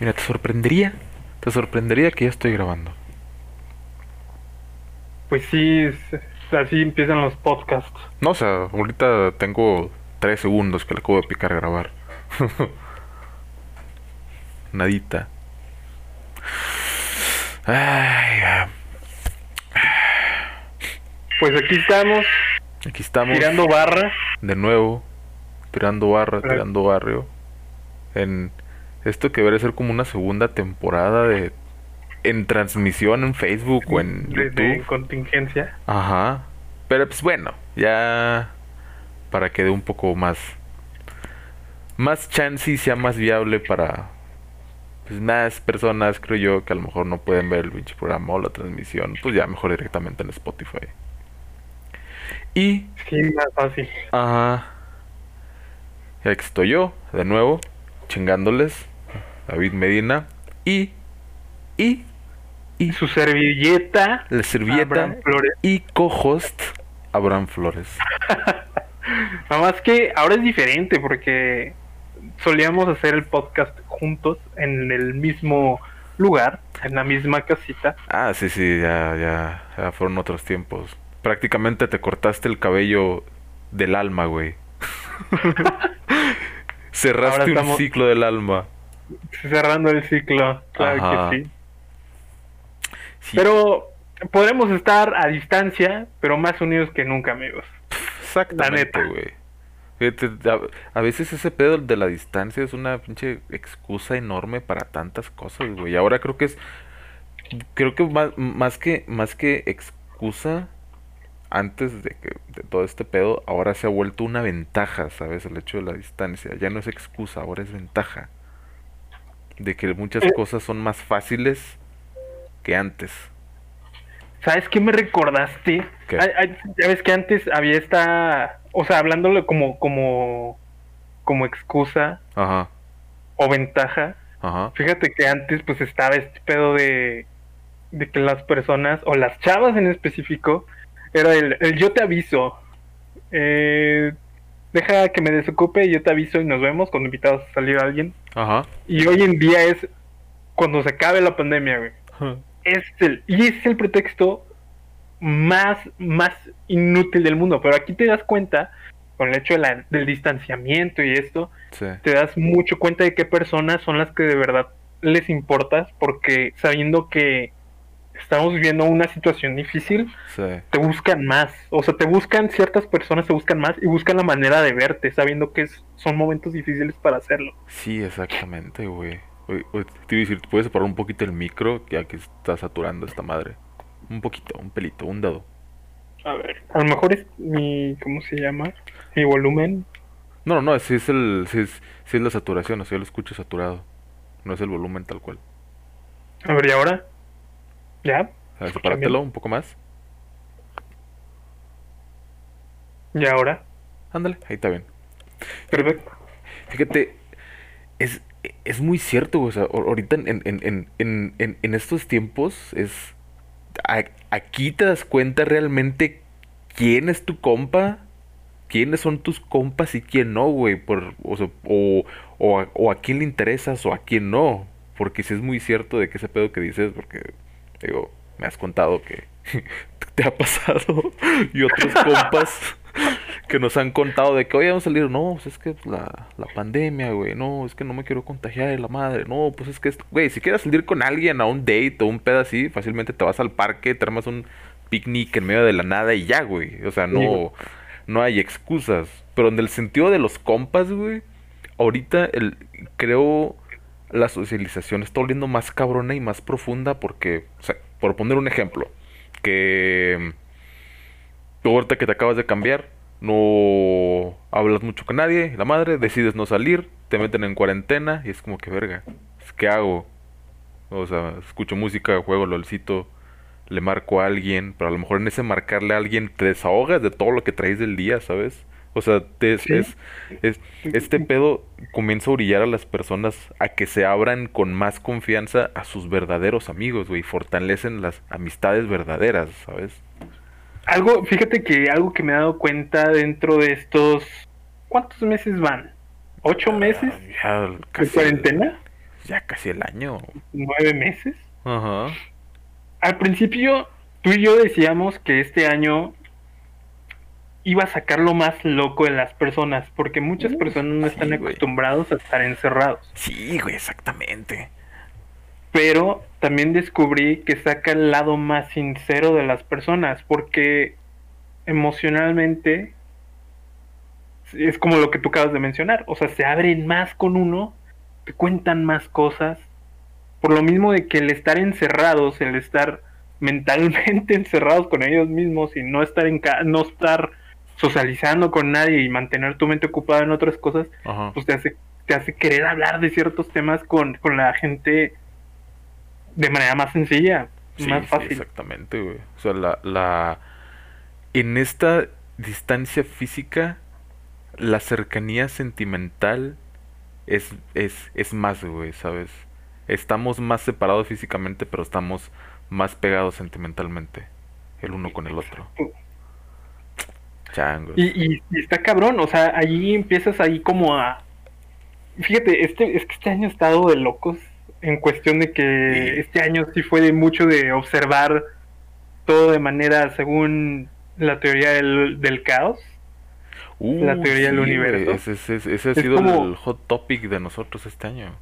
Mira, te sorprendería, te sorprendería que ya estoy grabando. Pues sí, es- así empiezan los podcasts. No, o sea, ahorita tengo tres segundos que le acabo de picar a grabar. Nadita. Ay, Pues aquí estamos, aquí estamos tirando barra. de nuevo, tirando barra, tirando barrio. En esto que debería ser como una segunda temporada de en transmisión en Facebook o en de, de YouTube. contingencia. Ajá. Pero pues bueno, ya para que dé un poco más más chance y sea más viable para pues más personas, creo yo, que a lo mejor no pueden ver el pinche programa o la transmisión, pues ya mejor directamente en Spotify. Y Sí, más fácil. Ajá. Y aquí estoy yo, de nuevo, chingándoles. David Medina. Y. Y. Y. Su servilleta. La servilleta. Y co-host. Abraham Flores. Nada más que ahora es diferente porque solíamos hacer el podcast juntos en el mismo lugar, en la misma casita. Ah, sí, sí, ya, ya. Ya fueron otros tiempos. Prácticamente te cortaste el cabello del alma, güey. Cerraste un ciclo del alma. Cerrando el ciclo, claro Ajá. que sí. Sí, Pero podremos estar a distancia, pero más unidos que nunca, amigos. Exactamente, güey. A veces ese pedo de la distancia es una pinche excusa enorme para tantas cosas, güey. Ahora creo que es, creo que más, más que, más que excusa, antes de que de todo este pedo, ahora se ha vuelto una ventaja, ¿sabes? El hecho de la distancia. Ya no es excusa, ahora es ventaja. De que muchas Eh. cosas son más fáciles que antes. ¿Sabes qué me recordaste? ¿Qué? Ay, ay, ya ves que antes había esta, o sea, hablándolo como, como, como excusa Ajá, o ventaja. ajá. Fíjate que antes pues estaba este pedo de, de que las personas, o las chavas en específico, era el, el yo te aviso. Eh, deja que me desocupe, yo te aviso y nos vemos cuando invitados a salir a alguien. Ajá. Y hoy en día es cuando se acabe la pandemia, güey. Es el, y es el pretexto más, más inútil del mundo. Pero aquí te das cuenta, con el hecho de la- del distanciamiento y esto, Sí. te das mucho cuenta de qué personas son las que de verdad les importas, porque sabiendo que estamos viviendo una situación difícil, Sí. te buscan más. O sea, te buscan, ciertas personas te buscan más y buscan la manera de verte, sabiendo que es- son momentos difíciles para hacerlo. Sí, exactamente, güey. Oye, oye, Te iba a decir, ¿puedes separar un poquito el micro? Ya que está saturando esta madre. Un poquito, un pelito, un dedo. A ver, a lo mejor es mi, ¿cómo se llama? Mi volumen. No, no, no, si es el, si es, si es la saturación, o sea, yo lo escucho saturado. No es el volumen tal cual. A ver, ¿y ahora? ¿Ya? A ver, ¿Escuchan sepáratelo bien? un poco más. ¿Y ahora? Ándale, ahí está bien. Perfecto. Fíjate, es, es muy cierto, güey, O sea, ahor- ahorita en, en, en, en, en, en estos tiempos es... a- aquí te das cuenta realmente quién es tu compa, quiénes son tus compas y quién no, güey. Por, o, sea, o, o, a, o a quién le interesas o a quién no. Porque sí es muy cierto de que ese pedo que dices, porque, digo, me has contado que te ha pasado y otros compas que nos han contado de que hoy vamos a salir, no, pues es que la, la pandemia, güey, no, es que no me quiero contagiar de la madre, no, pues es que, güey, si quieres salir con alguien a un date o un pedo así, fácilmente te vas al parque, te armas un picnic en medio de la nada y ya, güey, o sea, no, no hay excusas, pero en el sentido de los compas, güey, ahorita el, creo la socialización está oliendo más cabrona y más profunda porque, o sea, por poner un ejemplo, que tú ahorita que te acabas de cambiar, no hablas mucho con nadie, la madre, decides no salir, te meten en cuarentena y es como que verga, pues, ¿qué hago? O sea, escucho música, juego LOLcito, le marco a alguien, pero a lo mejor en ese marcarle a alguien te desahogas de todo lo que traes del día, ¿sabes? O sea, te- Sí. es, es, este pedo comienza a orillar a las personas a que se abran con más confianza a sus verdaderos amigos, güey, fortalecen las amistades verdaderas, ¿sabes? Algo, fíjate que algo que me he dado cuenta dentro de estos... ¿Cuántos meses van? ¿Ocho meses Ya de casi- cuarentena? Ya casi el año. Nueve meses. Ajá. Al principio, tú y yo decíamos que este año iba a sacar lo más loco de las personas, porque muchas personas no están acostumbrados a estar encerrados. Sí, güey, exactamente. Pero también descubrí que saca el lado más sincero de las personas, porque emocionalmente es como lo que tú acabas de mencionar, o sea, se abren más con uno, te cuentan más cosas, por lo mismo de que el estar encerrados, el estar mentalmente encerrados con ellos mismos y no estar en no estar socializando con nadie y mantener tu mente ocupada en otras cosas, pues te hace, te hace querer hablar de ciertos temas con, con la gente de manera más sencilla, más fácil. exactamente, güey. O sea, la, la... En esta distancia física, la cercanía sentimental es, es, es más, güey, ¿sabes? Estamos más separados físicamente, pero estamos más pegados sentimentalmente, el uno con el otro. Y, y, está cabrón, o sea, allí empiezas ahí como a... Fíjate, este, es que este año ha estado de locos en cuestión de que este año sí fue de mucho de observar todo de manera según la teoría del, caos. la uh, teoría del universo. Ese, ese, ha sido el hot topic de nosotros este año.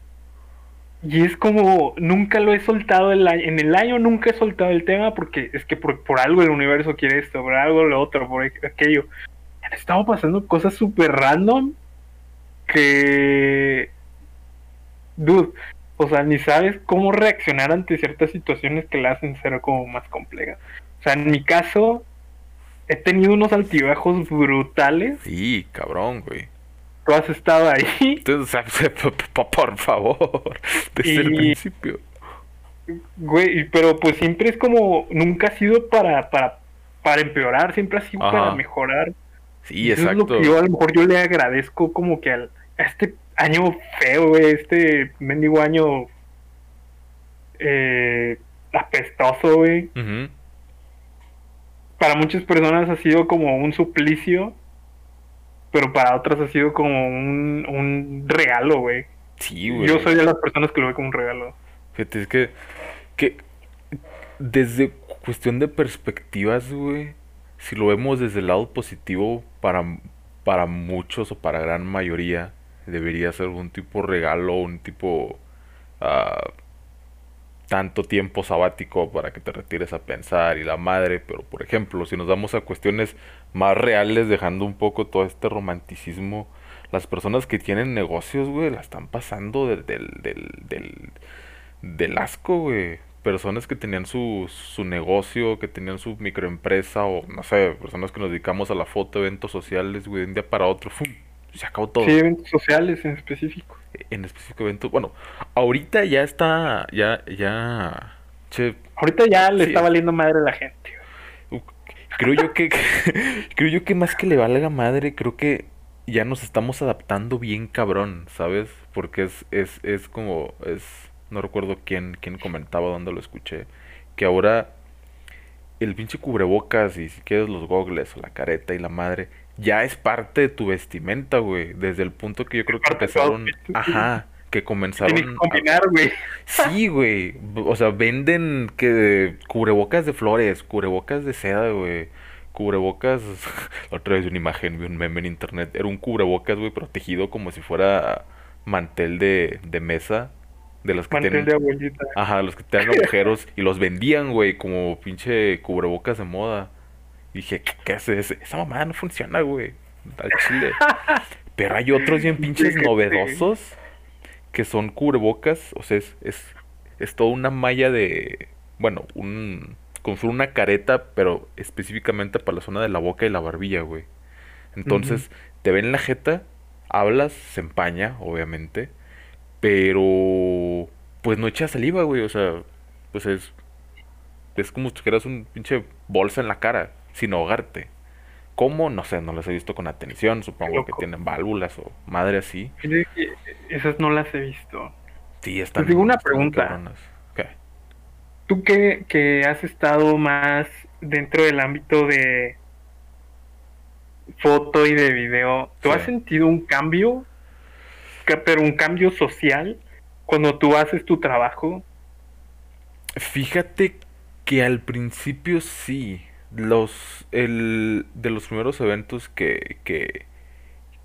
Y es como, nunca lo he soltado, en el año nunca he soltado el tema porque es que por, algo el universo quiere esto, por algo lo otro, por aquello. Han estado pasando cosas súper random que... Dude, o sea, ni sabes cómo reaccionar ante ciertas situaciones que la hacen ser como más compleja. O sea, en mi caso, he tenido unos altibajos brutales. Sí, cabrón, güey tú has estado ahí. por favor, desde el principio. Güey, pero pues siempre es como, nunca ha sido para, para, para empeorar, siempre ha sido para mejorar. Sí, exacto. es lo que yo a lo mejor yo le agradezco como que al, a este año feo, güey, este mendigo año eh, apestoso, güey. Para muchas personas ha sido como un suplicio pero para otras ha sido como un, un regalo, güey. Sí, güey. Yo soy de las personas que lo ve como un regalo. Fíjate, es que, que desde cuestión de perspectivas, güey, si lo vemos desde el lado positivo, para, para muchos o para gran mayoría, debería ser un tipo regalo, un tipo... Uh, tanto tiempo sabático para que te retires a pensar y la madre, pero por ejemplo, si nos damos a cuestiones más reales, dejando un poco todo este romanticismo, las personas que tienen negocios, güey, la están pasando del, del, del, del, asco, güey. Personas que tenían su, su negocio, que tenían su microempresa, o no sé, personas que nos dedicamos a la foto, eventos sociales, güey, de un día para otro, ¡fum! Se acabó todo. Sí, eventos sociales en específico. En específico eventos. Bueno, ahorita ya está, ya, ya. ahorita ya le está valiendo madre a la gente. Creo yo que, creo yo que más que le valga madre, creo que ya nos estamos adaptando bien cabrón, ¿sabes? Porque es, es, es como, es, no recuerdo quién, quién comentaba, dónde lo escuché, que ahora el pinche cubrebocas y si quieres los gogles o la careta y la madre, ya es parte de tu vestimenta, güey. Desde el punto que yo creo que empezaron. Ajá. Que comenzaron. Tienen que combinar, güey. Sí, güey. O sea, venden que cubrebocas de flores, cubrebocas de seda, güey. Cubrebocas. otra vez una imagen, vi un meme en internet. Era un cubrebocas, güey, protegido como si fuera mantel de, de mesa. De los que mantel tienen, de abuelita. Ajá, los que tienen agujeros. y los vendían, güey, como pinche cubrebocas de moda dije, ¿qué, haces? Esa mamá no funciona, güey. Al chile. Pero hay otros bien pinches novedosos que son cubrebocas. O sea, es, es, es toda una malla de. Bueno, un. Una careta, pero específicamente para la zona de la boca y la barbilla, güey. Entonces, te ven la jeta, hablas, se empaña, obviamente. Pero. Pues no echa saliva, güey. O sea, pues es. Es como si tuvieras un pinche bolsa en la cara sin ahogarte. ¿Cómo? No sé, no las he visto con atención. Supongo que tienen válvulas o madre así. Esas no las he visto. Sí, están. Te digo una pregunta. Tú que, que has estado más dentro del ámbito de foto y de video, ¿tú has sentido un cambio? Pero un cambio social cuando tú haces tu trabajo? Fíjate que al principio sí. Los, el, de los primeros eventos que, que,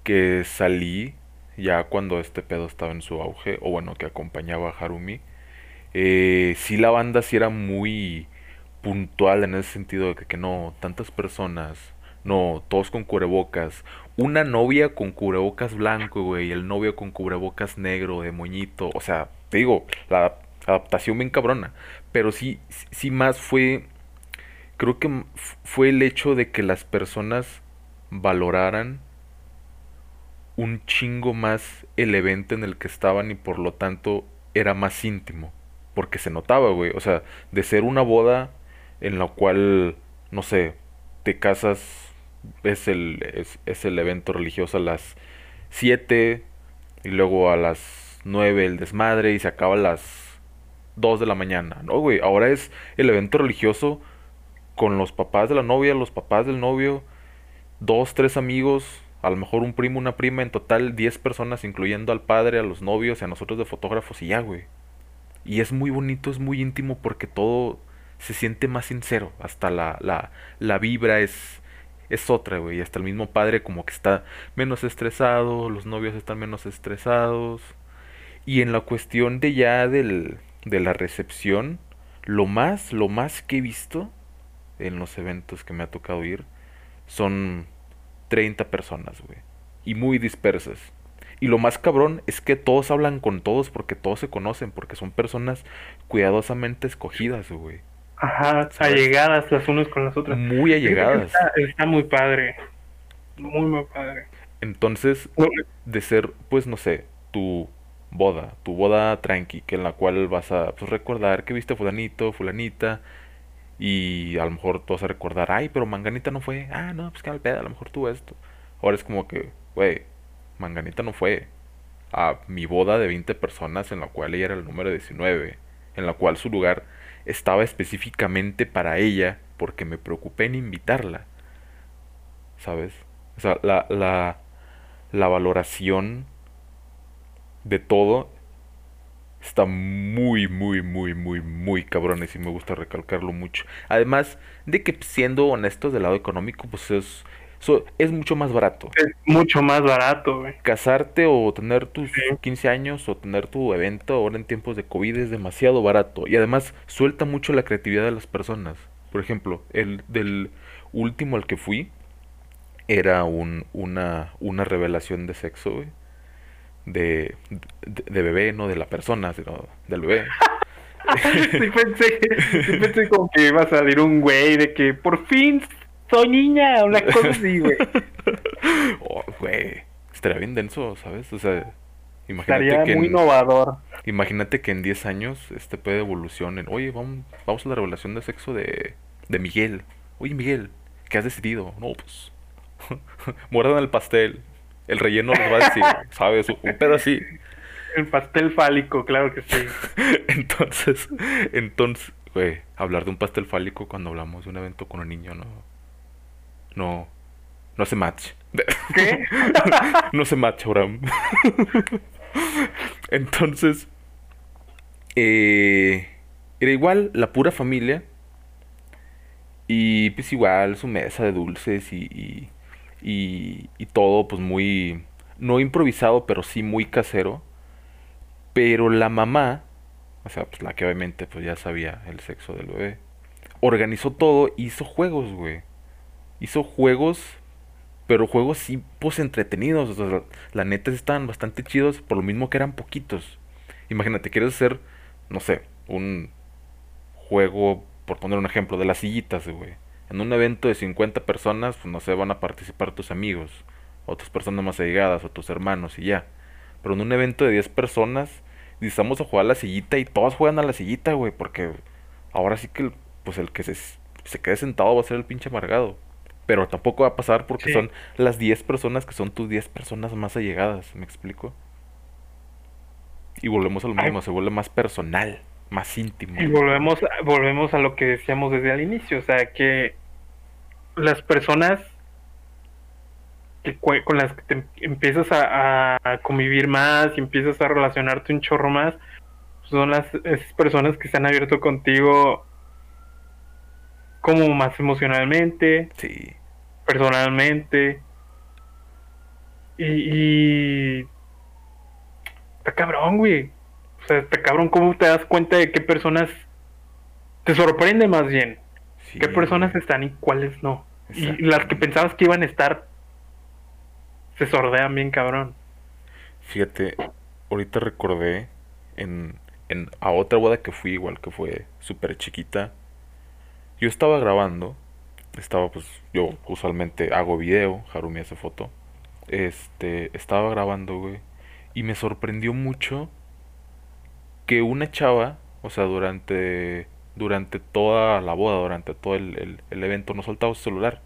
que salí, ya cuando este pedo estaba en su auge, o bueno, que acompañaba a Harumi, eh, sí la banda sí era muy puntual en ese sentido de que, que no, tantas personas, no, todos con cubrebocas, una novia con cubrebocas blanco, güey, el novio con cubrebocas negro, de moñito, o sea, te digo, la adaptación bien cabrona, pero sí, sí más fue, creo que fue el hecho de que las personas valoraran un chingo más el evento en el que estaban y por lo tanto era más íntimo. Porque se notaba, güey. O sea, de ser una boda en la cual, no sé, te casas, es el, es, el evento religioso a las 7 y luego a las 9 el desmadre y se acaba a las 2 de la mañana. No, güey. Ahora es el evento religioso con los papás de la novia, los papás del novio, dos, tres amigos, a lo mejor un primo, una prima, en total 10 personas, incluyendo al padre, a los novios y a nosotros de fotógrafos y ya, güey. Y es muy bonito, es muy íntimo porque todo se siente más sincero. Hasta la, la, la vibra es, es otra, güey. Hasta el mismo padre como que está menos estresado, los novios están menos estresados. Y en la cuestión de ya del, de la recepción, lo más, lo más que he visto en los eventos que me ha tocado ir son 30 personas, güey. Y muy dispersas. Y lo más cabrón es que todos hablan con todos porque todos se conocen, porque son personas cuidadosamente escogidas, güey. Ajá, allegadas las unas con las otras. Muy allegadas. Está, muy padre. Muy, muy padre. Entonces, de ser, pues no sé, tu boda, tu boda tranqui, que en la cual vas a pues, recordar que viste fulanito, fulanita, y a lo mejor tú vas a recordar, ay, pero Manganita no fue. Ah, no, pues que al pedo, a lo mejor tú esto. Ahora es como que, güey, Manganita no fue a mi boda de 20 personas en la cual ella era el número 19, en la cual su lugar estaba específicamente para ella porque me preocupé en invitarla. ¿Sabes? O sea, la, la, la valoración de todo está muy, muy, muy, muy, muy cabrones y me gusta recalcarlo mucho. Además de que siendo honestos del lado económico, pues es, es mucho más barato. Es mucho más barato, güey. Casarte o tener tus 15 años o tener tu evento ahora en tiempos de COVID es demasiado barato. Y además suelta mucho la creatividad de las personas. Por ejemplo, el del último al que fui era un, una, una revelación de sexo, güey de, de, bebé, no de la persona, sino del bebé. sí, pensé, sí pensé como que iba a salir un güey de que por fin soy niña, una cosa así, güey. Oh, güey, estaría bien denso, ¿sabes? O sea, imagínate estaría que muy innovador. Imagínate que en 10 años este puede evolucionar. Oye, vamos, vamos a la revelación de sexo de, de Miguel. Oye, Miguel, ¿qué has decidido? No, pues, muerdan el pastel. El relleno les va a decir, ¿sabes? Un pedo así. El pastel fálico, claro que sí. entonces, entonces, güey, hablar de un pastel fálico cuando hablamos de un evento con un niño, no. No. No se match. ¿Qué? no se match, Abraham. entonces, eh, era igual la pura familia. Y pues igual su mesa de dulces y y, y todo pues muy, no improvisado, pero sí muy casero. Pero la mamá, o sea, pues la que obviamente pues ya sabía el sexo del bebé, organizó todo, hizo juegos, güey. Hizo juegos, pero juegos sí pues entretenidos. O sea, la neta estaban bastante chidos, por lo mismo que eran poquitos. Imagínate, quieres hacer, no sé, un juego, por poner un ejemplo, de las sillitas, güey en un evento de 50 personas, pues no sé, van a participar tus amigos, otras personas más allegadas, o tus hermanos y ya. Pero en un evento de 10 personas, necesitamos a jugar a la sillita y todos juegan a la sillita, güey, porque ahora sí que pues el que se, se quede sentado va a ser el pinche amargado. Pero tampoco va a pasar porque son las 10 personas que son tus 10 personas más allegadas, ¿me explico? Y volvemos a lo mismo, se vuelve más personal más íntimo. Y volvemos, volvemos a lo que decíamos desde el inicio, o sea, que las personas que con las que te empiezas a, convivir más y empiezas a relacionarte un chorro más, son las esas personas que están abierto contigo como más emocionalmente, sí. personalmente. Y, y... Está cabrón, güey. O sea, está cabrón cómo te das cuenta de qué personas te sorprende más bien. Qué personas están y cuáles no. Y las que pensabas que iban a estar se sordean bien cabrón. Fíjate, ahorita recordé en, en a otra boda que fui igual que fue súper chiquita. Yo estaba grabando, estaba pues yo usualmente hago video, Harumi hace foto. Este, estaba grabando, güey, y me sorprendió mucho que una chava, o sea, durante durante toda la boda, durante todo el, el evento, no soltaba su celular.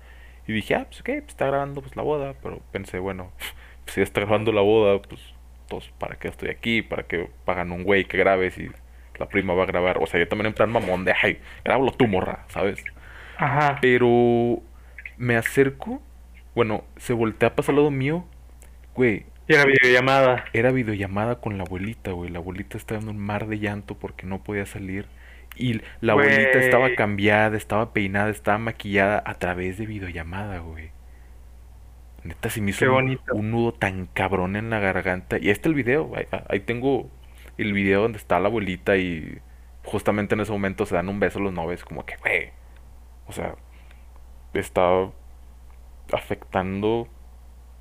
Y dije, ah, pues ok, pues está grabando pues la boda, pero pensé, bueno, pues si está grabando la boda, pues, ¿para qué estoy aquí? ¿Para qué pagan un güey que grabe si la prima va a grabar? O sea, yo también en plan mamón de, ay, grábalo tú, morra, ¿sabes? Ajá. Pero me acerco, bueno, se voltea a pasar al lado mío, güey. Y era videollamada. Era videollamada con la abuelita, güey. La abuelita estaba en un mar de llanto porque no podía salir. Y la abuelita estaba cambiada, estaba peinada, estaba maquillada a través de videollamada, güey. Neta, se me hizo un, nudo tan cabrón en la garganta. Y este el video, ahí, tengo el video donde está la abuelita y justamente en ese momento se dan un beso los novios, como que, güey. O sea, está afectando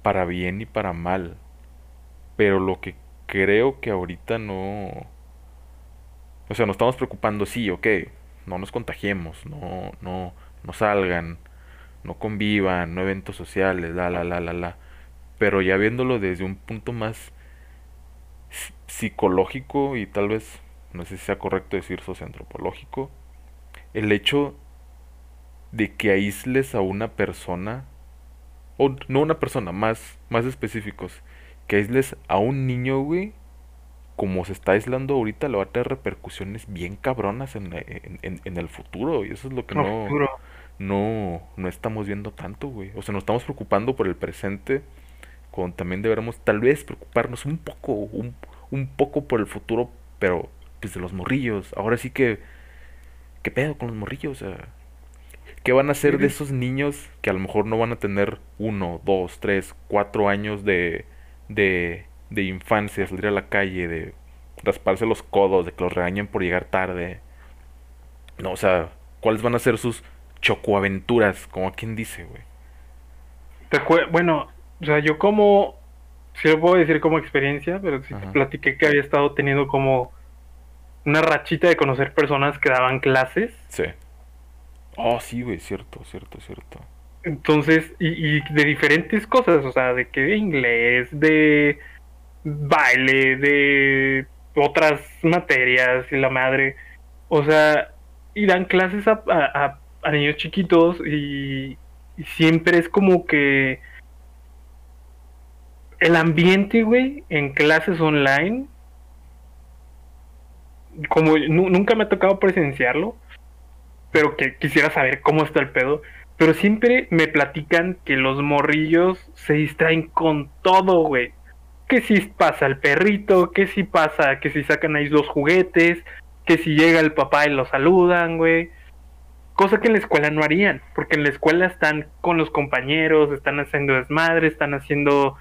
para bien y para mal. Pero lo que creo que ahorita no o sea, nos estamos preocupando, sí, ok, no nos contagiemos, no, no, no salgan, no convivan, no eventos sociales, la, la, la, la, la. Pero ya viéndolo desde un punto más psicológico y tal vez, no sé si sea correcto decir socioantropológico, el hecho de que aísles a una persona, o no una persona, más, más específicos, que aísles a un niño, güey, como se está aislando ahorita, le va a tener repercusiones bien cabronas en, en, el futuro. Y eso es lo que no, no, no estamos viendo tanto, güey. O sea, nos estamos preocupando por el presente, cuando también deberíamos tal vez preocuparnos un poco, un, un poco por el futuro, pero pues de los morrillos. Ahora sí que, ¿qué pedo con los morrillos? O sea, ¿qué van a hacer de esos niños que a lo mejor no van a tener uno, dos, tres, cuatro años de, de de infancia, salir a la calle, de rasparse los codos, de que los regañen por llegar tarde. No, o sea, ¿cuáles van a ser sus chocoaventuras? Como quien dice, güey. Bueno, o sea, yo como, si lo puedo decir como experiencia, pero sí te platiqué que había estado teniendo como una rachita de conocer personas que daban clases. Sí. Oh, sí, güey, cierto, cierto, cierto. Entonces, y, y de diferentes cosas, o sea, de que de inglés, de baile, de otras materias y la madre. O sea, y dan clases a, a, niños chiquitos y, siempre es como que el ambiente, güey, en clases online, como nunca me ha tocado presenciarlo, pero que quisiera saber cómo está el pedo. Pero siempre me platican que los morrillos se distraen con todo, güey que si pasa el perrito, que si pasa, que si sacan ahí los juguetes, que si llega el papá y lo saludan, güey. Cosa que en la escuela no harían, porque en la escuela están con los compañeros, están haciendo desmadre, están haciendo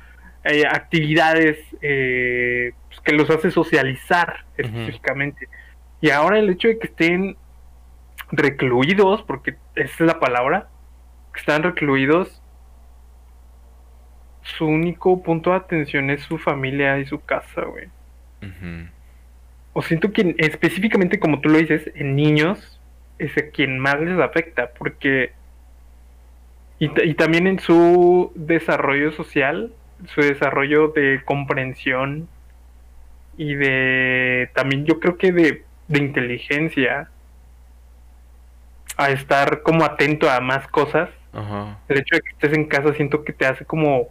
eh, actividades eh, pues, que los hace socializar específicamente. Y ahora el hecho de que estén recluidos, porque esa es la palabra, que están recluidos, su único punto de atención es su familia y su casa, güey. O siento que específicamente como tú lo dices, en niños es a quien más les afecta, porque... Y, y también en su desarrollo social, su desarrollo de comprensión y de... También yo creo que de, de inteligencia, a estar como atento a más cosas. El hecho de que estés en casa siento que te hace como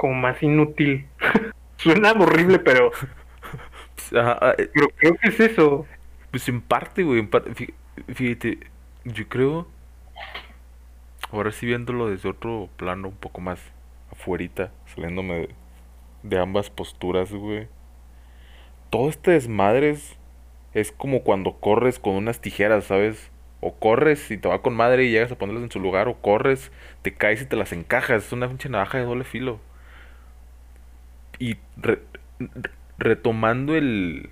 como más inútil. Suena horrible, pero. Ah, eh, pero creo que es eso. Pues en parte, güey, en parte. Fíjate, yo creo. ahora sí viéndolo desde otro plano, un poco más afuerita, saliéndome de, de ambas posturas, güey. Todo este desmadre es, es como cuando corres con unas tijeras, ¿sabes? O corres y te va con madre y llegas a ponerlas en su lugar, o corres, te caes y te las encajas. Es una pinche navaja de doble filo. Y re- re- retomando el,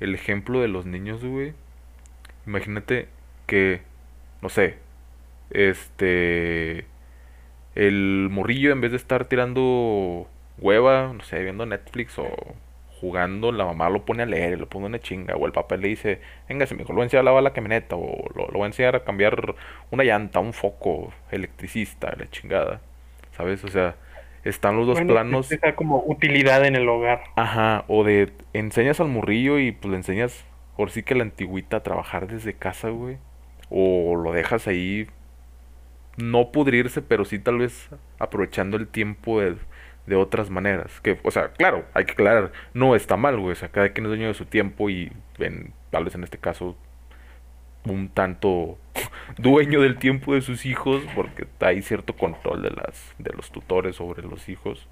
el ejemplo de los niños, güey. Imagínate que, no sé, este, el morrillo en vez de estar tirando hueva, no sé, viendo Netflix o jugando, la mamá lo pone a leer, le pone una chinga, o el papá le dice, venga, se me lo voy a enseñar a lavar la camioneta, o lo, lo voy a enseñar a cambiar una llanta, un foco, electricista, la chingada, ¿sabes? O sea, están los dos Bueno, planos, como utilidad en el hogar. ajá, o de enseñas al morrillo y pues le enseñas, por sí que la antigüita a trabajar desde casa, güey, o lo dejas ahí no pudrirse, pero sí tal vez aprovechando el tiempo de, de otras maneras. Que, o sea, claro, hay que aclarar, no está mal, güey. O sea, cada quien es dueño de su tiempo y en, tal vez en este caso un tanto dueño del tiempo de sus hijos, porque hay cierto control de las, de los tutores sobre los hijos.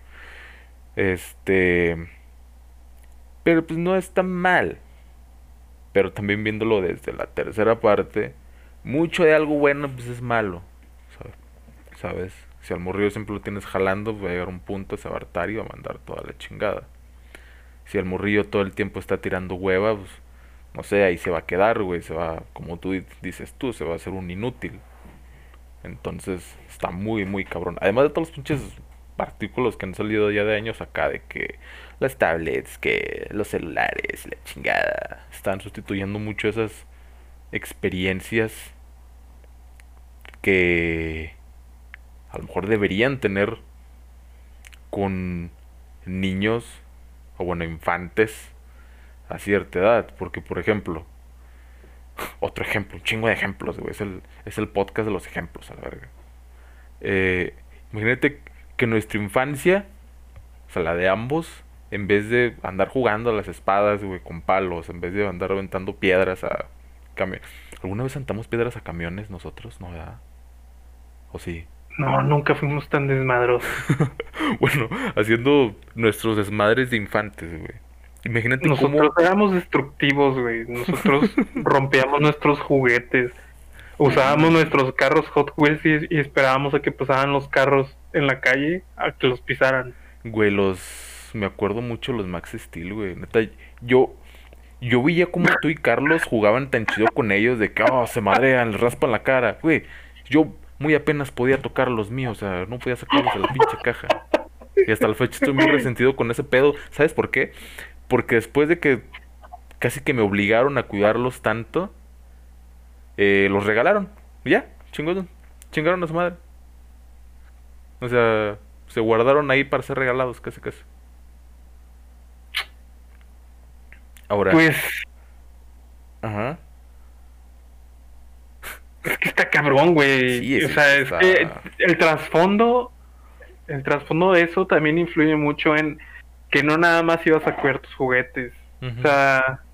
Este, pero pues no está mal. Pero también viéndolo desde la tercera parte, mucho de algo bueno pues es malo. ¿sabe- ¿Sabes? Si al morrillo siempre lo tienes jalando, va a llegar un punto, se va a hartar y va a mandar toda la chingada. Si el morrillo todo el tiempo está tirando hueva, pues no sé, ahí se va a quedar, güey. Se va, como tú di- dices tú, se va a hacer un inútil. Entonces está muy, muy cabrón. Además de todos los pinches artículos que han salido ya de años acá, de que las tablets, que los celulares, la chingada, están sustituyendo mucho esas experiencias que a lo mejor deberían tener con niños o bueno, infantes a cierta edad. Porque, por ejemplo, otro ejemplo, un chingo de ejemplos, güey. Es el, es el podcast de los ejemplos, a la verga. Eh, imagínate que nuestra infancia, o sea, la de ambos, en vez de andar jugando a las espadas, güey, con palos, en vez de andar aventando piedras a camiones. ¿Alguna vez aventamos piedras a camiones nosotros? ¿No, verdad? ¿O sí? No, nunca fuimos tan desmadrosos. Bueno, haciendo nuestros desmadres de infantes, güey. Imagínate Nosotros cómo... éramos destructivos, güey. Nosotros rompíamos nuestros juguetes. Usábamos nuestros carros Hot Wheels y, y esperábamos a que pasaran los carros en la calle a que los pisaran. Güey, los... Me acuerdo mucho los Max Steel, güey. Neta, yo... Yo veía como tú y Carlos jugaban tan chido con ellos de que, oh, se madrean, les raspan la cara. Güey, yo muy apenas podía tocar los míos, o sea, no podía sacarlos de la pinche caja. Y hasta la fecha estoy muy resentido con ese pedo. ¿Sabes por qué? Porque después de que casi que me obligaron a cuidarlos tanto, eh, los regalaron. Ya, chingón, chingaron a su madre. O sea, se guardaron ahí para ser regalados, casi casi. Ahora, Pues ajá. es que está cabrón, güey. Sí, o sea, es que el trasfondo, el trasfondo de eso también influye mucho en que no nada más ibas a cuidar tus juguetes. O sea,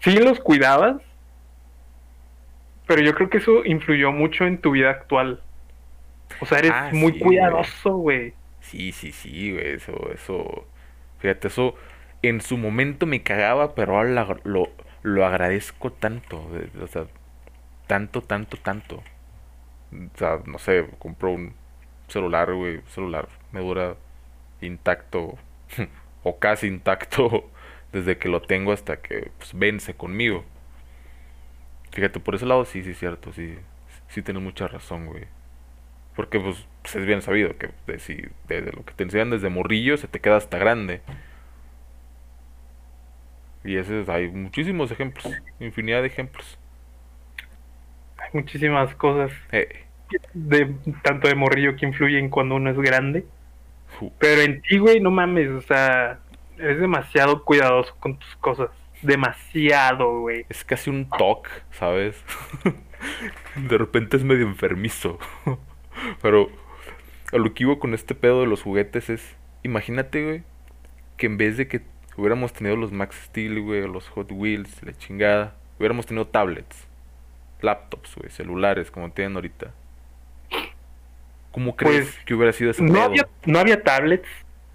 sí los cuidabas, pero yo creo que eso influyó mucho en tu vida actual. O sea, eres Ah, muy sí, cuidadoso, güey. Sí, sí, sí, güey, eso, eso, fíjate, eso en su momento me cagaba, pero ahora la- lo, lo agradezco tanto, o sea, tanto, tanto, tanto. O sea, no sé, compro un celular, güey, un celular me dura intacto, o casi intacto, desde que lo tengo hasta que pues, vence conmigo. Fíjate, por ese lado sí, sí, cierto, sí, sí tienes mucha razón, güey. Porque pues, pues, es bien sabido que de, si, desde lo que te enseñan desde morrillo se te queda hasta grande. Y ese es- hay muchísimos ejemplos, infinidad de ejemplos. Hay muchísimas cosas, Eh, de tanto de morrillo que influyen cuando uno es grande. Pero en ti, güey, no mames, o sea, eres demasiado cuidadoso con tus cosas. Demasiado, güey. es casi un TOC, ¿sabes? De repente es medio enfermizo. Pero a lo que iba con este pedo de los juguetes es, imagínate, güey, que en vez de que hubiéramos tenido los Max Steel, güey, los Hot Wheels, la chingada, hubiéramos tenido tablets, laptops, güey, celulares, como tienen ahorita. ¿Cómo crees Pues, que hubiera sido ese No había, no había tablets,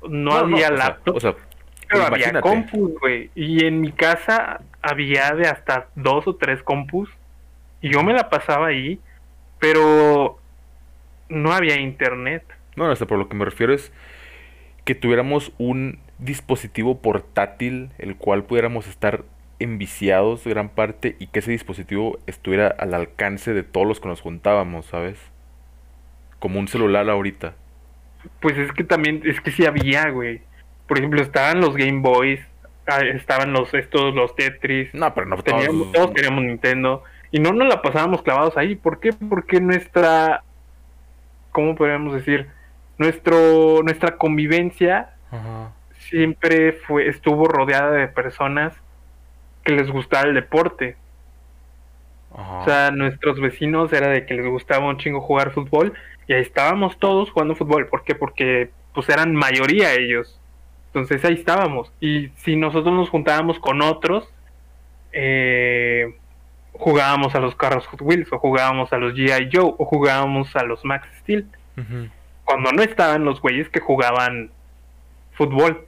no, No, no, había o sea, laptops, O sea, pero había imagínate. compus, güey. Y en mi casa había de hasta dos o tres compus. Y yo me la pasaba ahí, pero no había internet. No, sea, por lo que me refiero es que tuviéramos un dispositivo portátil el cual pudiéramos estar enviciados gran parte y que ese dispositivo estuviera al alcance de todos los que nos juntábamos, ¿sabes? Como un celular ahorita. Pues es que también, es que sí había, güey. Por ejemplo, estaban los Game Boys, ah, estaban los estos, los Tetris. No, pero no Teníamos, todos- todos teníamos Nintendo. Y no nos la pasábamos clavados ahí. ¿Por qué? Porque nuestra. ¿Cómo podríamos decir? Nuestro, nuestra convivencia Ajá. siempre fue, estuvo rodeada de personas que les gustaba el deporte. Ajá. O sea, nuestros vecinos era de que les gustaba un chingo jugar fútbol. Y ahí estábamos todos jugando fútbol. ¿Por qué? Porque pues eran mayoría ellos. Entonces ahí estábamos. Y si nosotros nos juntábamos con otros, eh, jugábamos a los carros Hot Wheels, o jugábamos a los G.I. Joe, o jugábamos a los Max Steel. Cuando no estaban los güeyes que jugaban fútbol,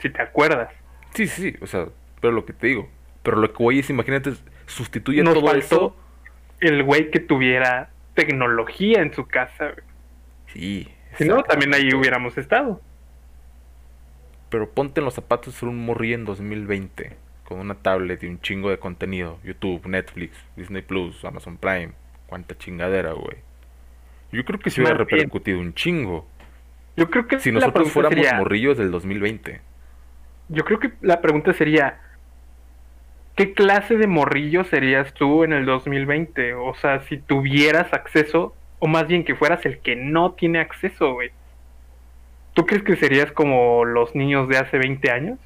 si te acuerdas. Sí, sí, sí, o sea, pero lo que te digo. Pero lo que voy es, imagínate, sustituye Nos todo faltó eso. el güey que tuviera tecnología en su casa. güey. Sí. Si no, también ahí hubiéramos estado. Pero ponte en los zapatos de un morrillo en 2020. Con una tablet y un chingo de contenido. YouTube, Netflix, Disney Plus, Amazon Prime. Cuánta chingadera, güey. Yo creo que se hubiera repercutido un chingo. Yo creo que Si nosotros fuéramos sería- morrillos del 2020. Yo creo que la pregunta sería, ¿qué clase de morrillo serías tú en el 2020? O sea, si tuvieras acceso, o más bien que fueras el que no tiene acceso, güey. ¿Tú crees que serías como los niños de hace 20 años?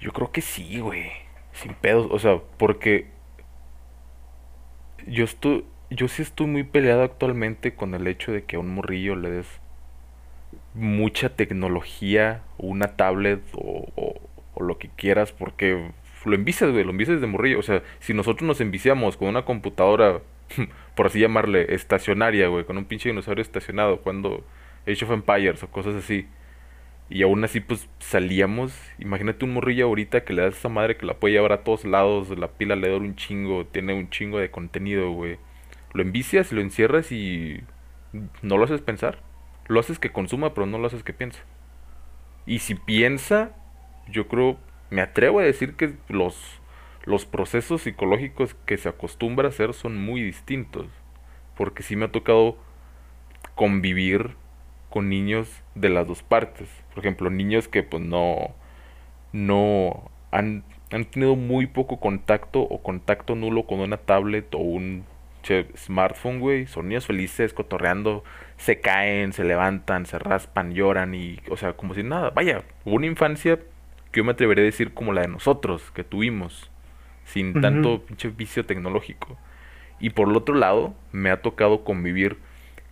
Yo creo que sí, güey. Sin pedos. O sea, porque. Yo estoy. Yo sí estoy muy peleado actualmente con el hecho de que a un morrillo le des mucha tecnología, una tablet o, o- lo que quieras, porque lo envicias, güey, lo envicias de morrillo. O sea, si nosotros nos enviciamos con una computadora, por así llamarle, estacionaria, güey, con un pinche dinosaurio estacionado, cuando Age of Empires o cosas así. Y aún así, pues salíamos. Imagínate un morrillo ahorita que le das a esa madre que la puede llevar a todos lados. La pila le dura un chingo. Tiene un chingo de contenido, güey. Lo envicias, lo encierras y no lo haces pensar. Lo haces que consuma, pero no lo haces que piensa. Y si piensa, yo creo, me atrevo a decir que los, los procesos psicológicos que se acostumbra a hacer son muy distintos. Porque sí me ha tocado convivir con niños de las dos partes. Por ejemplo, niños que pues no, no han, han tenido muy poco contacto o contacto nulo con una tablet o un che, smartphone, güey. Son niños felices, cotorreando, se caen, se levantan, se raspan, lloran y, o sea, como si nada. Vaya, una infancia que yo me atrevería a decir como la de nosotros, que tuvimos, sin tanto pinche vicio tecnológico. Y por el otro lado, me ha tocado convivir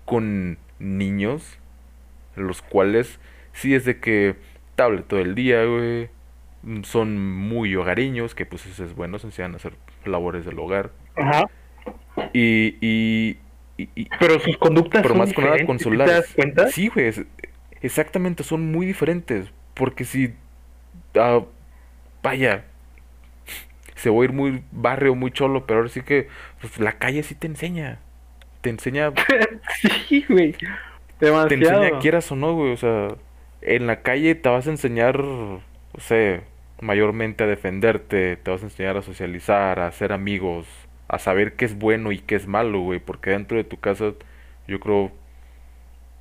con niños, los cuales sí es de que tablet todo el día, güey. Son muy hogareños, que pues eso es bueno, se enseñan a hacer labores del hogar. Ajá. Y, y, y, y- Pero sus conductas pero son más con nada diferentes, con ¿sí ¿te das cuenta? Sí, güey, exactamente, son muy diferentes. Porque si, ah, vaya, se va a ir muy barrio, muy cholo, pero ahora sí que pues, la calle sí te enseña. Te enseña sí, güey. te Demasiado. enseña quieras o no, güey. O sea, en la calle te vas a enseñar, no sé, mayormente a defenderte, te vas a enseñar a socializar, a hacer amigos, a saber qué es bueno y qué es malo, güey. Porque dentro de tu casa, yo creo,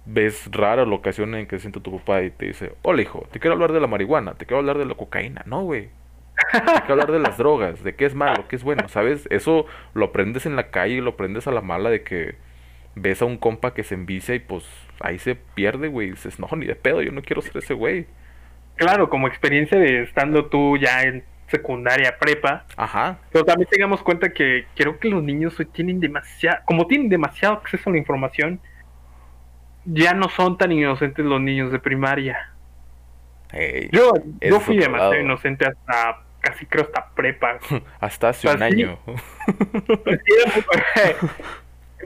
ves rara la ocasión en que siente tu papá y te dice, hola hijo, te quiero hablar de la marihuana, te quiero hablar de la cocaína. No, güey. Te quiero hablar de las drogas, de qué es malo, qué es bueno, ¿sabes? Eso lo aprendes en la calle, lo aprendes a la mala de que ves a un compa que se envicia y pues ahí se pierde, güey. Y dices, no, ni de pedo, yo no quiero ser ese güey. Claro, como experiencia de estando tú ya en secundaria, prepa. Ajá, Pero también tengamos cuenta que creo que los niños hoy tienen demasiado, como tienen demasiado acceso a la información, ya no son tan inocentes los niños de primaria. Yo, yo fui demasiado lado. inocente hasta casi creo hasta prepa. hasta hace un año.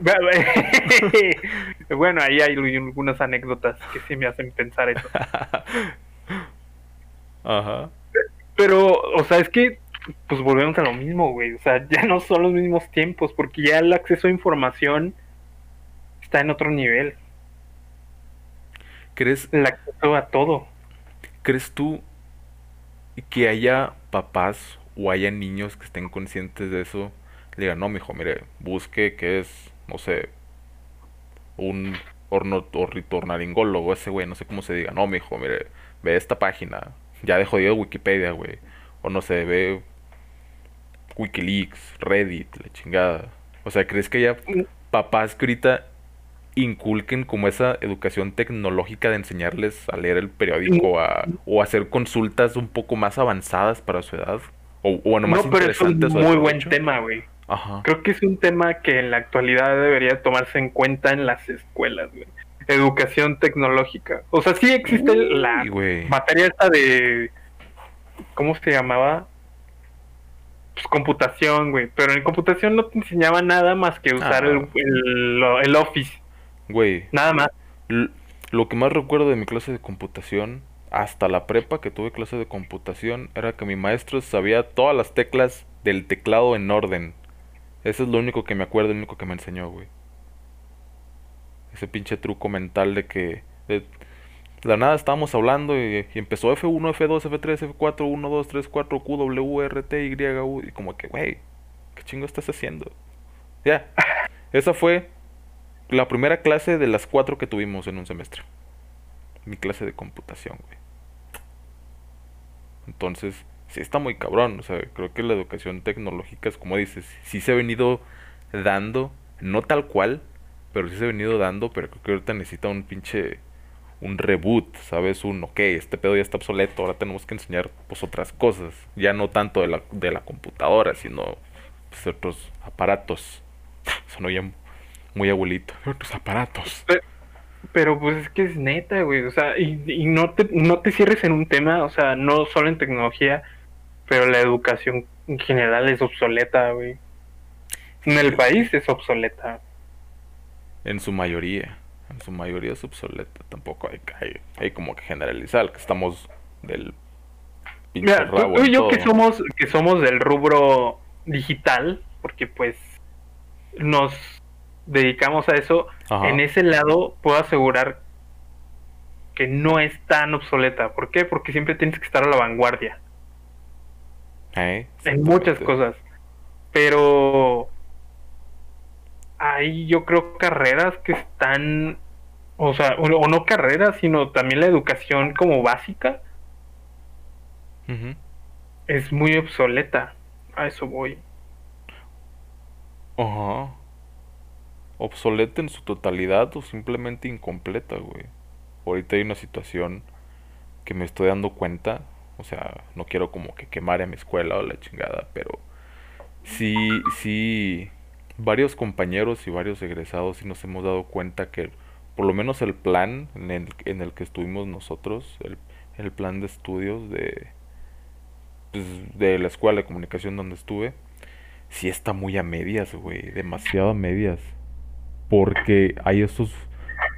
Muy- bueno, ahí hay algunas anécdotas que sí me hacen pensar eso. Ajá. Pero, o sea, es que, pues volvemos a lo mismo, güey. O sea, ya no son los mismos tiempos, porque ya el acceso a información está en otro nivel. ¿Crees? Acceso a todo. ¿Crees tú que haya papás o haya niños que estén conscientes de eso? Le digan, no, mijo, mire, busque que es, no sé, un ornitornaringólogo, ese güey, no sé cómo se diga. No, mijo, mire, ve esta página. Ya de jodido Wikipedia, güey. O no sé, ve Wikileaks, Reddit, la chingada. O sea, ¿crees que haya Mm. papás que ahorita inculquen como esa educación tecnológica de enseñarles a leer el periódico a, o hacer consultas un poco más avanzadas para su edad? O, bueno, más No, pero es un muy buen tema, güey. Ajá. Creo que es un tema que en la actualidad debería tomarse en cuenta en las escuelas, güey. Educación tecnológica. O sea, sí existe la materia esta de... ¿Cómo se llamaba? Pues computación, güey. Pero en computación no te enseñaba nada más que usar Ah. el, el Office. Güey, Nada más. lo que más recuerdo de mi clase de computación, hasta la prepa que tuve clase de computación, era que mi maestro sabía todas las teclas del teclado en orden. Eso es lo único que me acuerdo, lo único que me enseñó, güey. Ese pinche truco mental de que... De, la nada estábamos hablando y, y empezó F1, F2, F3, F4, 1, 2, 3, 4, Q, W, R, T, Y, U. Y como que, güey, ¿qué chingo estás haciendo? Ya. Esa fue la primera clase de las cuatro que tuvimos en un semestre. Mi clase de computación, güey. Entonces, sí está muy cabrón. O sea, creo que la educación tecnológica es como dices, sí se ha venido dando, no tal cual, pero sí se ha venido dando, pero creo que ahorita necesita un pinche, un reboot, ¿sabes? Un, ok, este pedo ya está obsoleto, ahora tenemos que enseñar pues otras cosas. Ya no tanto de la, de la computadora, sino pues, otros aparatos. Sonó ya muy abuelito. Otros aparatos. Pero pues es que es neta, güey. O sea, y, y no, te, no te cierres en un tema, o sea, no solo en tecnología, pero la educación en general es obsoleta, güey. En el país es obsoleta. En su mayoría. En su mayoría es obsoleta. Tampoco hay, hay, hay como que generalizar que estamos del pinche Mira, tú, rabo tú en y yo que somos, que somos del rubro digital, porque pues nos dedicamos a eso, Ajá. en ese lado puedo asegurar que no es tan obsoleta. ¿Por qué? Porque siempre tienes que estar a la vanguardia. Eh, en muchas cosas. Pero hay yo creo carreras que están, o sea, o, o no carreras, sino también la educación como básica es muy obsoleta. A eso voy. Ajá. Obsoleta en su totalidad o simplemente incompleta, güey. Ahorita hay una situación que me estoy dando cuenta. O sea, no quiero como que quemar a mi escuela o la chingada, pero sí, sí, varios compañeros y varios egresados sí nos hemos dado cuenta que por lo menos el plan en el, que estuvimos nosotros, el, el plan de estudios de, pues, de la escuela de comunicación donde estuve, sí está muy a medias, güey, demasiado a medias. Porque hay esos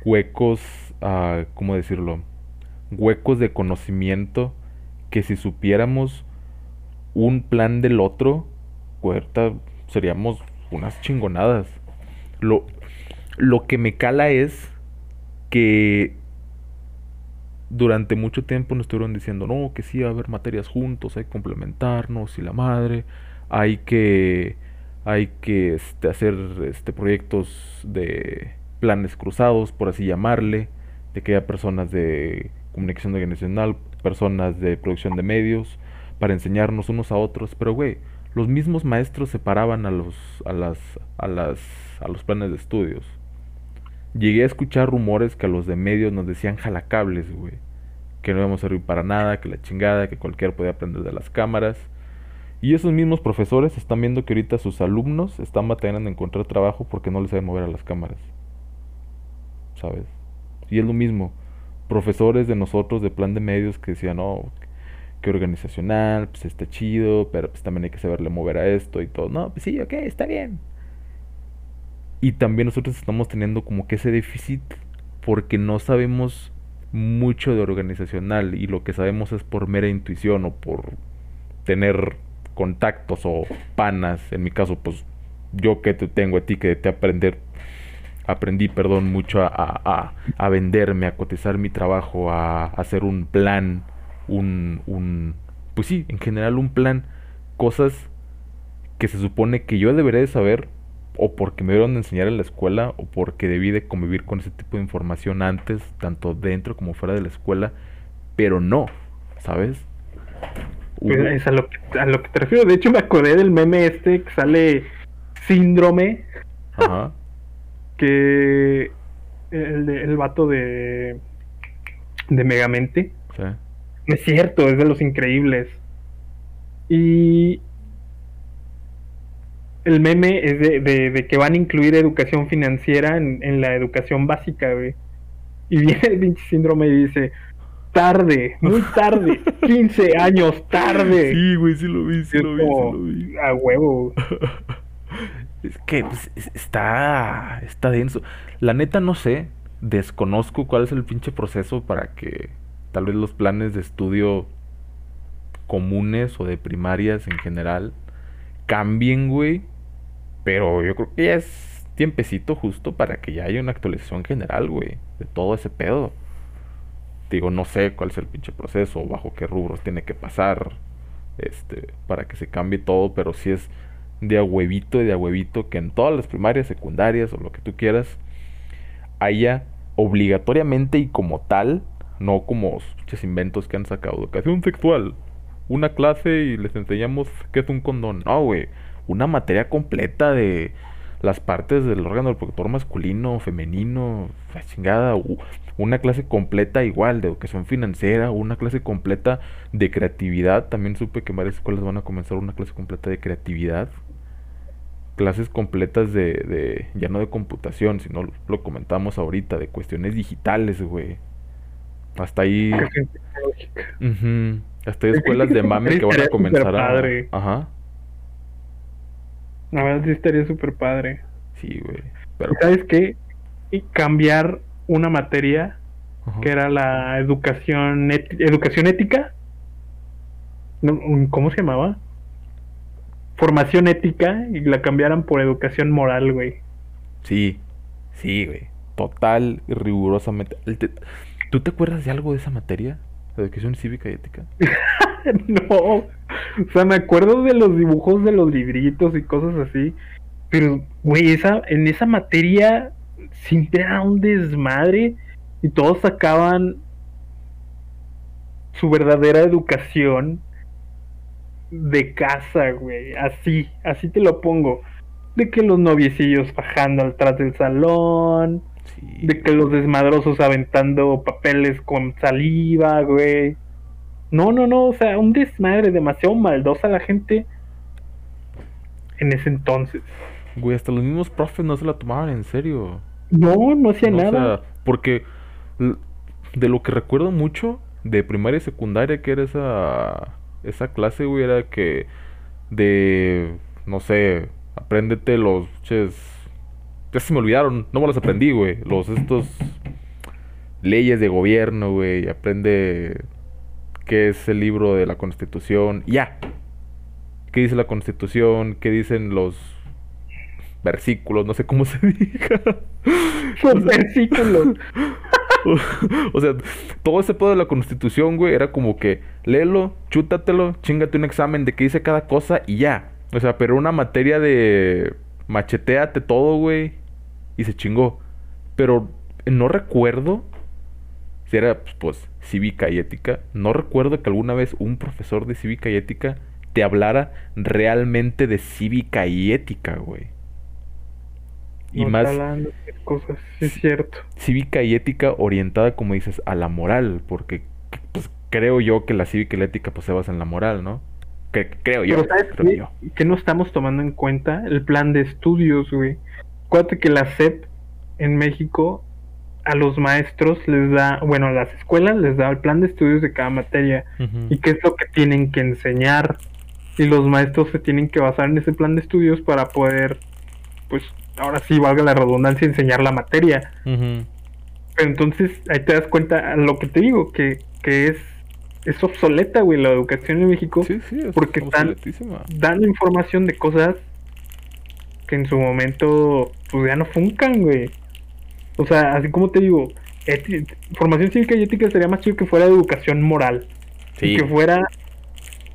huecos, ah, ¿cómo decirlo? Huecos de conocimiento que si supiéramos un plan del otro, ahorita seríamos unas chingonadas. Lo, lo que me cala es que durante mucho tiempo nos estuvieron diciendo, no, que sí va a haber materias juntos, hay que complementarnos y la madre, hay que, hay que este, hacer este, proyectos de planes cruzados, por así llamarle, de que haya personas de comunicación organizacional, personas de producción de medios, para enseñarnos unos a otros, pero güey, los mismos maestros separaban a los, a las, a las, a los planes de estudios. Llegué a escuchar rumores que a los de medios nos decían jalacables, güey. Que no íbamos a servir para nada, que la chingada, que cualquiera podía aprender de las cámaras. Y esos mismos profesores están viendo que ahorita sus alumnos están batallando en encontrar trabajo porque no les saben mover a las cámaras. ¿Sabes? Y es lo mismo. Profesores de nosotros de plan de medios que decían, no, que organizacional, pues está chido, pero pues también hay que saberle mover a esto y todo. No, pues sí, ok, está bien. Y también nosotros estamos teniendo como que ese déficit porque no sabemos mucho de organizacional y lo que sabemos es por mera intuición o por tener contactos o panas. En mi caso, pues yo que te tengo a ti que te aprender aprendí, perdón, mucho a, a, a, venderme, a cotizar mi trabajo, a, hacer un plan, un, un, pues sí, en general un plan, cosas que se supone que yo debería de saber, o porque me dieron de enseñar en la escuela, o porque debí de convivir con ese tipo de información antes, tanto dentro como fuera de la escuela, pero no, ¿sabes? Pues es a lo, que, a lo que te refiero. De hecho, me acordé del meme este que sale síndrome. Ajá. que el, el vato de de Megamente. Sí. Es cierto, es de los increíbles. Y el meme es de, de, que van a incluir educación financiera en, en la educación básica, güey. Y viene el pinche síndrome y dice, tarde, muy tarde, 15 años tarde. Sí, güey, sí lo vi, sí, lo, vi, sí lo vi. A huevo. es que pues, está, está denso. La neta no sé, desconozco cuál es el pinche proceso para que tal vez los planes de estudio comunes o de primarias en general cambien, güey. Pero yo creo que ya es tiempecito justo para que ya haya una actualización general, güey, de todo ese pedo. Digo, no sé cuál es el pinche proceso, bajo qué rubros tiene que pasar, este, para que se cambie todo, pero si es de a huevito y de a huevito que en todas las primarias, secundarias o lo que tú quieras, haya obligatoriamente y como tal, no como muchos inventos que han sacado, educación sexual, una clase y les enseñamos qué es un condón. No, güey, una materia completa de las partes del órgano reproductor masculino, femenino, chingada, una clase completa igual de educación financiera, una clase completa de creatividad, también supe que varias escuelas van a comenzar una clase completa de creatividad, clases completas de, de ya no de computación, sino lo comentamos ahorita, de cuestiones digitales, güey. Hasta ahí... Hasta hay escuelas de mame que van a comenzar a... Ajá. La verdad sí estaría súper padre. Sí, güey. Pero... ¿Sabes qué? Y cambiar una materia que era la educación educación ética. ¿Cómo se llamaba? Formación ética y la cambiaran por educación moral, güey. Sí, sí, güey. Total y rigurosamente. ¿Tú te acuerdas de algo de esa materia? Educación cívica y ética. no. O sea, me acuerdo de los dibujos de los libritos y cosas así. Pero, güey, esa, en esa materia siempre era un desmadre. Y todos sacaban su verdadera educación de casa, güey. Así, así te lo pongo. De que los noviecillos bajando atrás del salón de que los desmadrosos aventando papeles con saliva, güey. No, no, no, o sea, un desmadre demasiado maldosa la gente en ese entonces. Güey, hasta los mismos profes no se la tomaban en serio. No, no hacía nada. O sea, porque de lo que recuerdo mucho de primaria y secundaria que era esa esa clase, güey, era que de no sé, apréndete los ches ya se me olvidaron, no me los aprendí, güey. Los estos leyes de gobierno, güey. Aprende qué es el libro de la Constitución. Ya. ¿Qué dice la Constitución? ¿Qué dicen los versículos? No sé cómo se diga. Los versículos. o sea, todo ese pedo de la Constitución, güey, era como que léelo, chútatelo, chingate un examen de qué dice cada cosa y ya. O sea, pero una materia de macheteate todo, güey y se chingó. Pero no recuerdo si era pues cívica y ética. No recuerdo que alguna vez un profesor de cívica y ética te hablara realmente de cívica y ética, güey. Y más cosas, es cierto. Cívica y ética orientada, como dices, a la moral, porque pues creo yo que la cívica y la ética pues se basa en la moral, ¿no? Que, creo yo. creo yo. que no estamos tomando en cuenta el plan de estudios, güey. Acuérdate que la SEP en México a los maestros les da, bueno, a las escuelas les da el plan de estudios de cada materia y qué es lo que tienen que enseñar y los maestros se tienen que basar en ese plan de estudios para poder, pues, ahora sí, valga la redundancia, enseñar la materia. Pero entonces ahí te das cuenta lo que te digo, que, que es, es obsoleta, güey, la educación en México. Sí, sí, es porque están dando información de cosas que en su momento pues ya no funcan, güey. O sea, así como te digo, formación cívica y ética sería más chido que fuera educación moral. Sí. Y que fuera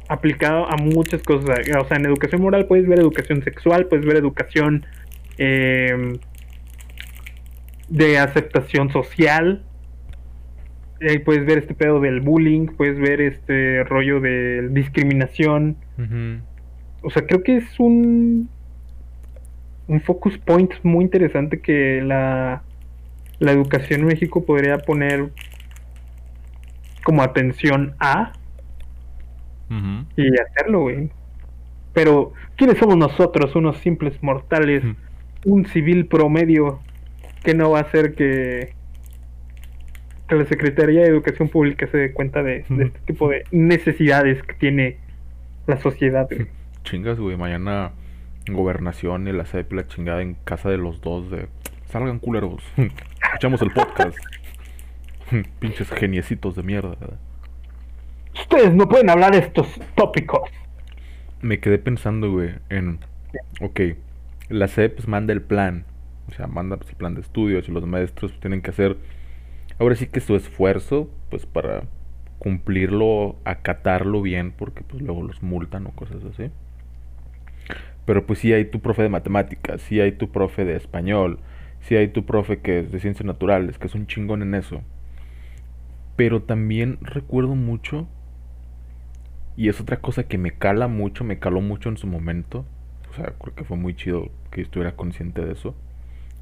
aplicado a muchas cosas. O sea, en educación moral puedes ver educación sexual, puedes ver educación eh, de aceptación social. Y ahí puedes ver este pedo del bullying, puedes ver este rollo de discriminación. O sea, creo que es un un focus point muy interesante que la, la educación en México podría poner como atención a y hacerlo, güey. Pero, ¿quiénes somos nosotros, unos simples mortales? Un civil promedio que no va a hacer que, que la Secretaría de Educación Pública se dé cuenta de, de este tipo de necesidades que tiene la sociedad, güey. Chingas, güey. Mañana gobernación y la CEP la chingada en casa de los dos de... Salgan culeros. Escuchamos el podcast. Pinches geniecitos de mierda. Ustedes no pueden hablar de estos tópicos. Me quedé pensando, güey, en... Ok, la CEP pues, manda el plan. O sea, manda pues, el plan de estudios y los maestros pues, tienen que hacer... Ahora sí que su esfuerzo, pues para cumplirlo, acatarlo bien, porque pues luego los multan o cosas así. Pero pues sí hay tu profe de matemáticas, sí hay tu profe de español, sí hay tu profe que es de ciencias naturales, que es un chingón en eso. Pero también recuerdo mucho, y es otra cosa que me cala mucho, me caló mucho en su momento, sea, creo que fue muy chido que estuviera consciente de eso,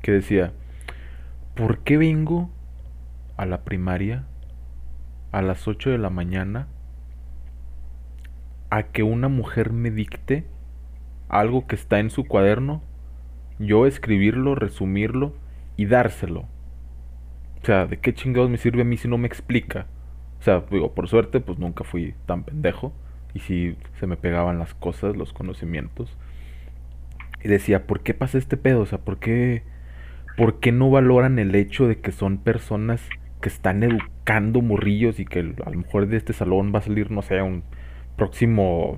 que decía, ¿por qué vengo a la primaria a las 8 de la mañana a que una mujer me dicte algo que está en su cuaderno, yo escribirlo, resumirlo y dárselo? O sea, ¿de qué chingados me sirve a mí si no me explica? O sea, digo, por suerte, pues nunca fui tan pendejo. Y si se me pegaban las cosas, los conocimientos. Y decía, ¿por qué pasa este pedo? O sea, ¿por qué, ¿por qué no valoran el hecho de que son personas que están educando morrillos y que a lo mejor de este salón va a salir, no sé, un próximo,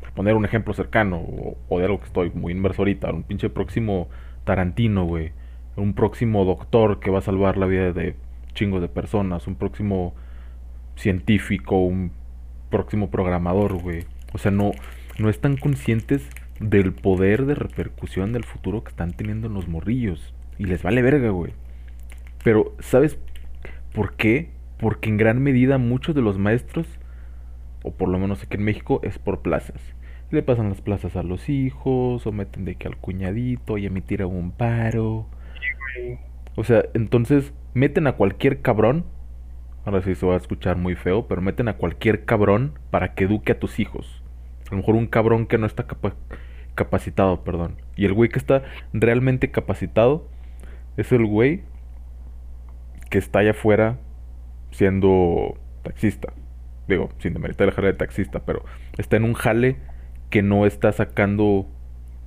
por poner un ejemplo cercano, o, de algo que estoy muy inmerso ahorita, un pinche próximo Tarantino, güey, un próximo doctor que va a salvar la vida de chingos de personas, un próximo científico, un próximo programador, güey. O sea, no, no están conscientes del poder de repercusión del futuro que están teniendo en los morrillos. Y les vale verga, güey. Pero, ¿sabes por qué? Porque en gran medida muchos de los maestros, o por lo menos aquí en México, es por plazas. Le pasan las plazas a los hijos, o meten de que al cuñadito, y a tira un paro. O sea, entonces meten a cualquier cabrón. Ahora sí se va a escuchar muy feo, pero meten a cualquier cabrón para que eduque a tus hijos. A lo mejor un cabrón que no está capa- capacitado, perdón. Y el güey que está realmente capacitado es el güey que está allá afuera siendo taxista. Digo, sin demeritar el jale de taxista, pero está en un jale que no está sacando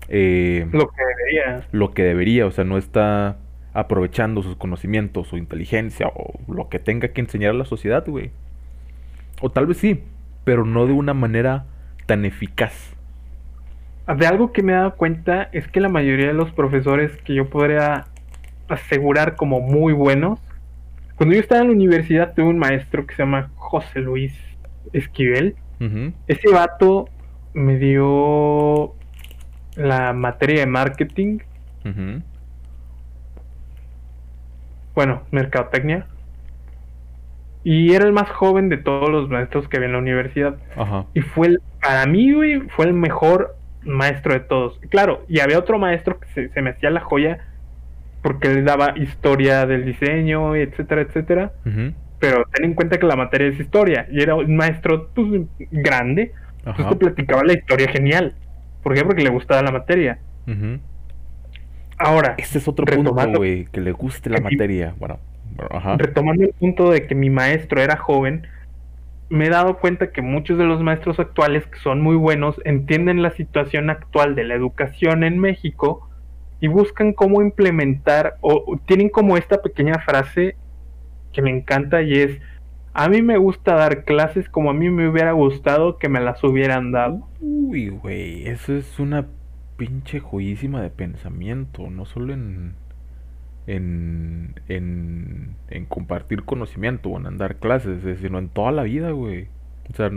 eh, Lo que debería. lo que debería, o sea, no está aprovechando sus conocimientos, su inteligencia o lo que tenga que enseñar a la sociedad, güey. O tal vez sí, pero no de una manera tan eficaz. De algo que me he dado cuenta es que la mayoría de los profesores que yo podría asegurar como muy buenos, cuando yo estaba en la universidad tuve un maestro que se llama José Luis Esquivel. Ese vato me dio la materia de marketing, bueno, mercadotecnia. Y era el más joven de todos los maestros que había en la universidad. Ajá. Y fue el, para mí, güey, fue el mejor maestro de todos. Claro, y había otro maestro que se, se me hacía la joya porque él daba historia del diseño, etcétera, etcétera. Pero ten en cuenta que la materia es historia y era un maestro pues, grande. Entonces Ajá. te platicaba la historia genial. ¿Por qué? Porque le gustaba la materia. Ahora, Ese es otro punto, güey, que le guste la que materia. Bueno, bueno, ajá. retomando el punto de que mi maestro era joven, me he dado cuenta que muchos de los maestros actuales, que son muy buenos, entienden la situación actual de la educación en México y buscan cómo implementar o tienen como esta pequeña frase que me encanta y es, a mí me gusta dar clases como a mí me hubiera gustado que me las hubieran dado. Uy, güey, eso es una pinche joyísima de pensamiento, no solo en, en, en, compartir conocimiento o en dar clases, sino en toda la vida, güey. O sea,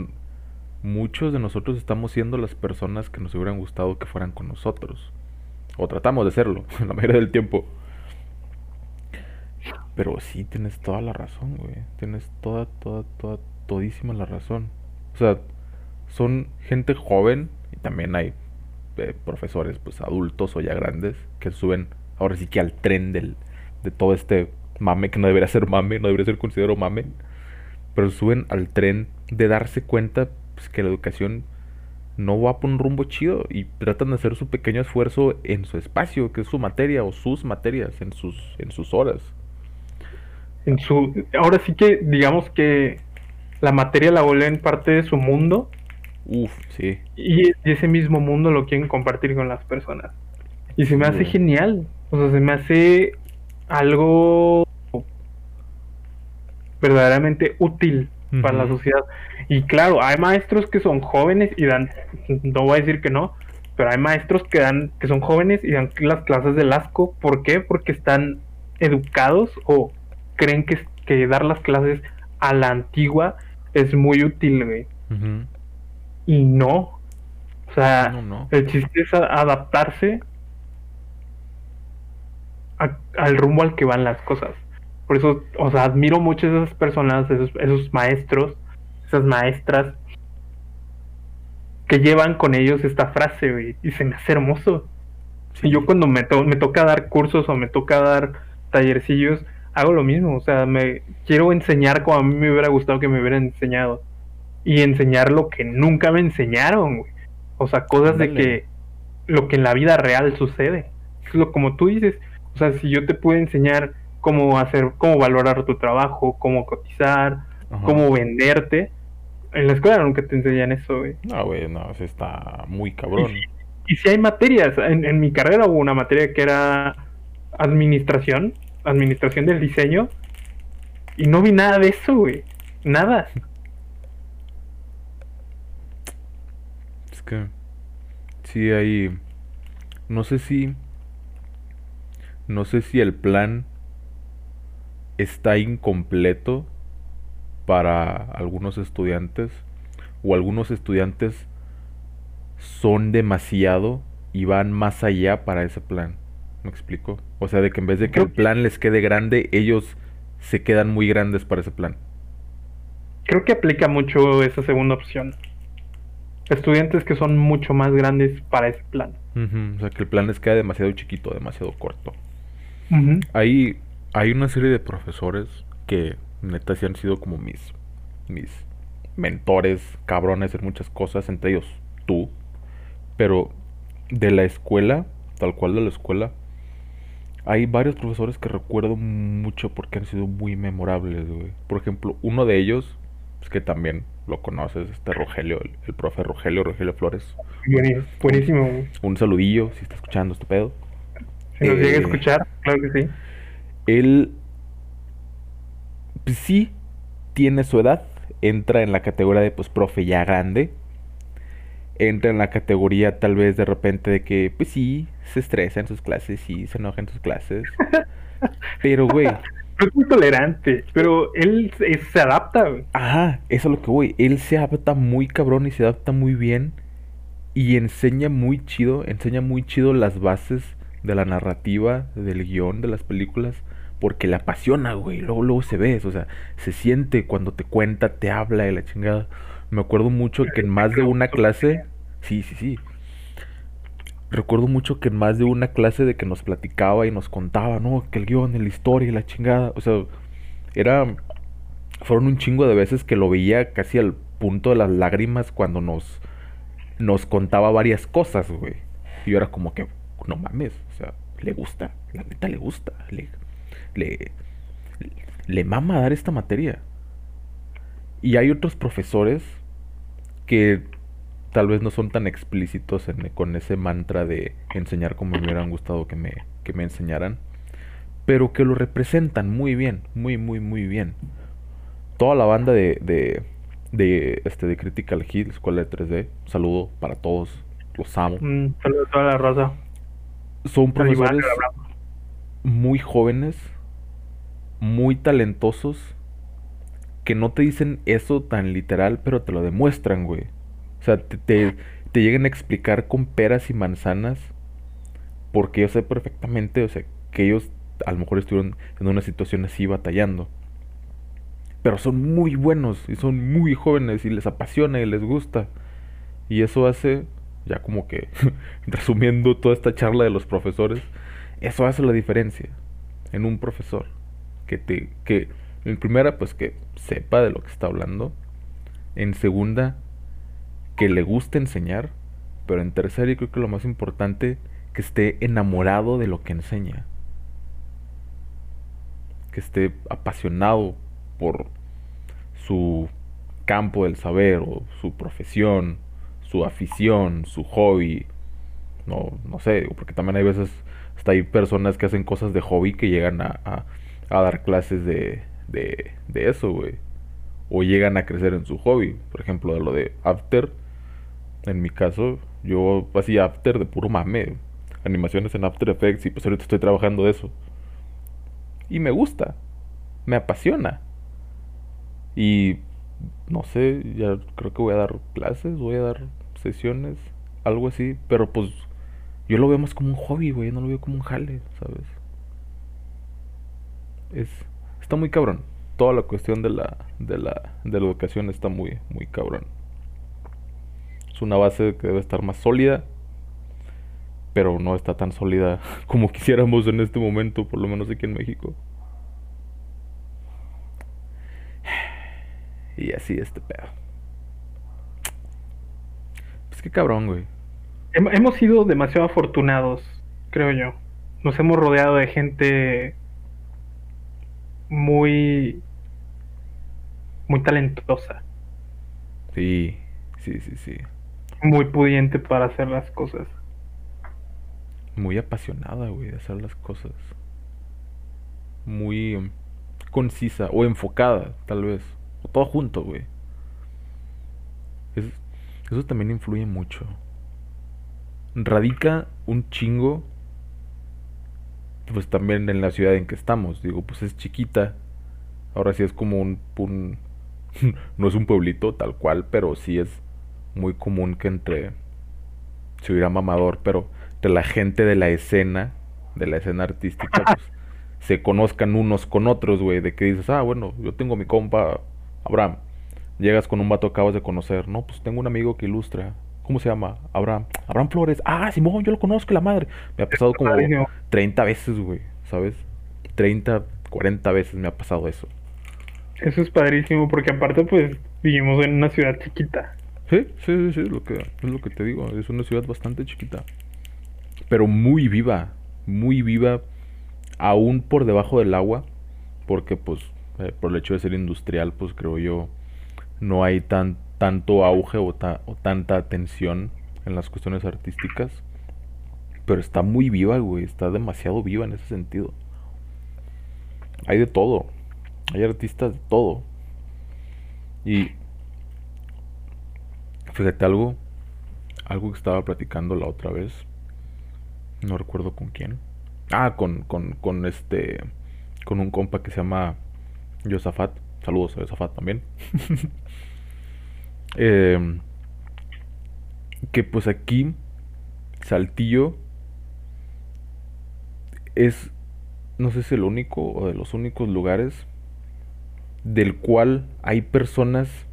muchos de nosotros estamos siendo las personas que nos hubieran gustado que fueran con nosotros. O tratamos de serlo, la mayoría del tiempo. Pero sí, tienes toda la razón, güey. Tienes toda, toda, toda, todísima la razón. O sea, son gente joven y también hay eh, profesores, pues adultos o ya grandes, que suben ahora sí que al tren del, de todo este mame, que no debería ser mame, no debería ser considerado mame, pero suben al tren de darse cuenta pues, que la educación no va por un rumbo chido y tratan de hacer su pequeño esfuerzo en su espacio, que es su materia o sus materias, en sus, en sus horas en su ahora sí que digamos que la materia la vuelven parte de su mundo Uf, sí. Y, ese mismo mundo lo quieren compartir con las personas. Y se me hace genial. O sea, se me hace algo verdaderamente útil para la sociedad. Y claro, hay maestros que son jóvenes y dan, no voy a decir que no, pero hay maestros que dan, que son jóvenes y dan las clases del asco. ¿Por qué? Porque están educados o creen que, que dar las clases a la antigua es muy útil, güey. Y no. O sea, el chiste es adaptarse al rumbo al que van las cosas. Por eso, o sea, admiro mucho a esas personas, esos, esos maestros, esas maestras que llevan con ellos esta frase, güey, y se me hace hermoso. Y yo cuando me, me toca dar cursos o me toca dar tallercillos, hago lo mismo, o sea, me quiero enseñar como a mí me hubiera gustado que me hubieran enseñado y enseñar lo que nunca me enseñaron, güey. O sea, cosas de que lo que en la vida real sucede. Es lo como tú dices, o sea, si yo te puedo enseñar cómo hacer, cómo valorar tu trabajo, cómo cotizar, cómo venderte, en la escuela nunca te enseñan eso, güey. No, güey, no, eso está muy cabrón. Y, si hay materias, en, en mi carrera hubo una materia que era administración, administración del diseño. Y no vi nada de eso, güey. Nada. Es que. Sí, hay. No sé si. No sé si el plan está incompleto para algunos estudiantes. O algunos estudiantes son demasiado y van más allá para ese plan. ¿Me explico? O sea, de que en vez de que el plan les quede grande, ellos se quedan muy grandes para ese plan. Creo que aplica mucho esa segunda opción. Estudiantes que son mucho más grandes para ese plan. O sea, que el plan les queda demasiado chiquito, demasiado corto. Hay, hay una serie de profesores que neta sí han sido como mis, mis mentores, cabrones en muchas cosas, entre ellos tú. Pero de la escuela, tal cual de la escuela, hay varios profesores que recuerdo mucho porque han sido muy memorables, güey. Por ejemplo, uno de ellos, es pues, que también lo conoces, este Rogelio, el, profe Rogelio, Rogelio Flores. Buenísimo, Un saludillo, si está escuchando este pedo. Si nos llega a eh, escuchar, claro que sí. Él, pues, sí, tiene su edad, entra en la categoría de, pues, profe ya grande. Entra en la categoría tal vez de repente de que, pues sí, se estresa en sus clases y se enoja en sus clases. Pero, güey. Es muy tolerante, pero él se adapta, güey. Ajá, eso es lo que voy. Él se adapta muy cabrón y se adapta muy bien. Y enseña muy chido, enseña muy chido las bases de la narrativa, del guion, de las películas. Porque le apasiona, güey. Luego, luego se ve, o sea, se siente cuando te cuenta, te habla de la chingada. Me acuerdo mucho que en más de una clase. Sí, sí, sí recuerdo mucho que en más de una clase de que nos platicaba y nos contaba, ¿no? Que el guion, la historia y la chingada. O sea, era. Fueron un chingo de veces que lo veía casi al punto de las lágrimas cuando nos. Nos contaba varias cosas, güey. Y yo era como que, no mames, o sea, le gusta, la neta le gusta, le. Le, le mama dar esta materia. Y hay otros profesores que tal vez no son tan explícitos con ese mantra de enseñar como me hubieran gustado que me, que me enseñaran, pero que lo representan muy bien, muy, muy, muy bien. Toda la banda de, de, de, este, de Critical Hit, Escuela de 3D, saludo para todos, los amo. Mm, saludo a toda la raza. Son profesores muy jóvenes, muy talentosos, que no te dicen eso tan literal, pero te lo demuestran, güey. O sea, te, te, llegan a explicar con peras y manzanas, porque yo sé perfectamente, o sea, que ellos a lo mejor estuvieron en una situación así batallando. Pero son muy buenos y son muy jóvenes y les apasiona y les gusta. Y eso hace, ya como que resumiendo toda esta charla de los profesores, eso hace la diferencia en un profesor. Que te, que en primera, pues que sepa de lo que está hablando. En segunda, que le guste enseñar. Pero en tercera, y creo que lo más importante, que esté enamorado de lo que enseña. Que esté apasionado por su campo del saber o su profesión, su afición, su hobby. No, no sé, porque también hay veces, hasta hay personas que hacen cosas de hobby que llegan a, dar clases de, de, de eso, güey. O llegan a crecer en su hobby. Por ejemplo, lo de After. En mi caso, yo hacía After de puro mame. Animaciones en After Effects y pues ahorita estoy trabajando de eso. Y me gusta. Me apasiona. Y no sé, ya creo que voy a dar clases, voy a dar sesiones, algo así. Pero pues yo lo veo más como un hobby, güey. No lo veo como un jale, ¿sabes? Es está muy cabrón. Toda la cuestión de la, de la, de la educación está muy, muy cabrón. Es una base que debe estar más sólida, pero no está tan sólida como quisiéramos en este momento, por lo menos aquí en México. Y así este pedo. Qué cabrón, güey. Hemos sido demasiado afortunados, creo yo. Nos hemos rodeado de gente muy muy talentosa. Sí, sí, sí, sí. Muy pudiente para hacer las cosas. Muy apasionada, güey, de hacer las cosas. Muy um, concisa o enfocada, tal vez. O todo junto, güey. Eso también influye mucho. Radica un chingo pues también en la ciudad en que estamos. Digo, pues es chiquita. Ahora sí es como un, no es un pueblito tal cual, pero sí es muy común que entre se hubiera mamador, pero de la gente de la escena, de la escena artística, pues se conozcan unos con otros, güey, de que dices, ah, bueno, yo tengo mi compa Abraham. Llegas con un vato que acabas de conocer, no, pues tengo un amigo que ilustra, ¿Cómo se llama? Abraham. Abraham Flores. Ah, Simón, yo lo conozco, la madre. Me ha pasado como 30 veces, güey, ¿sabes? 30, 40 veces me ha pasado eso. Eso es padrísimo, porque aparte, pues, vivimos en una ciudad chiquita. Sí, sí, sí, es lo que, es lo que te digo. Es una ciudad bastante chiquita. Pero muy viva. Muy viva. Aún por debajo del agua. Porque, pues, eh, por el hecho de ser industrial, pues creo yo, no hay tan tanto auge o, tanta atención en las cuestiones artísticas. Pero está muy viva, güey. Está demasiado viva en ese sentido. Hay de todo. Hay artistas de todo. Y fíjate algo. Algo que estaba platicando la otra vez. No recuerdo con quién. Ah, con, con, con este. Con un compa que se llama Yosafat. Saludos a Yosafat también. Eh, que pues aquí Saltillo es, no sé si el único o de los únicos lugares del cual hay personas...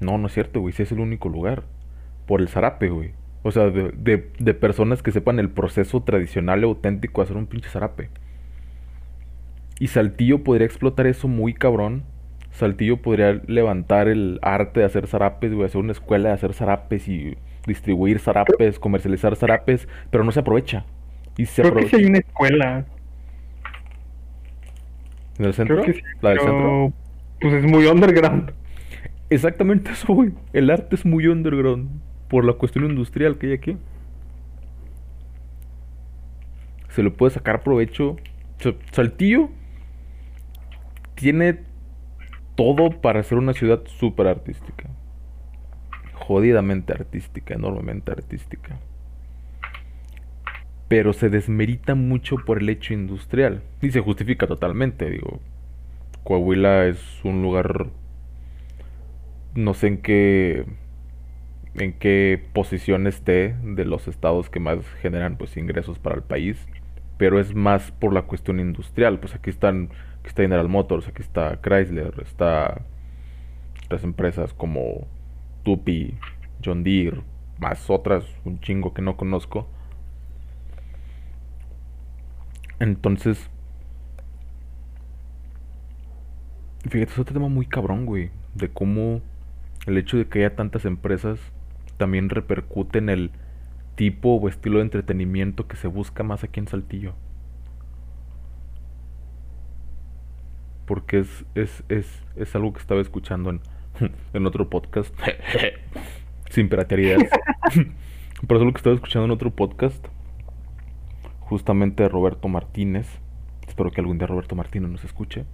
No, no es cierto, güey, si es el único lugar. Por el zarape, güey. O sea, de, de, de, personas que sepan el proceso tradicional y auténtico de hacer un pinche zarape. Y Saltillo podría explotar eso muy cabrón Saltillo podría levantar el arte de hacer zarapes, güey, hacer una escuela de hacer zarapes y distribuir zarapes, comercializar zarapes, pero no se aprovecha. Y se Creo que sí hay una escuela. ¿En el centro? ¿La del centro? Pues es muy underground. exactamente eso, güey. El arte es muy underground por la cuestión industrial que hay aquí. Se le puede sacar provecho. Saltillo tiene todo para ser una ciudad súper artística. Jodidamente artística, enormemente artística. Pero se desmerita mucho por el hecho industrial. Y se justifica totalmente, digo. Coahuila es un lugar no sé en qué en qué posición esté de los estados que más generan pues ingresos para el país, pero es más por la cuestión industrial, pues aquí están aquí está General Motors, aquí está Chrysler, está las empresas como Tupi, John Deere, más otras un chingo que no conozco. Entonces, fíjate, es otro tema muy cabrón, güey, de cómo el hecho de que haya tantas empresas también repercute en el tipo o estilo de entretenimiento que se busca más aquí en Saltillo. Porque es, es, es, es algo que estaba escuchando en, en otro podcast. Sin piraterías. Pero es algo que estaba escuchando en otro podcast. Justamente de Roberto Martínez. Espero que algún día Roberto Martínez nos escuche.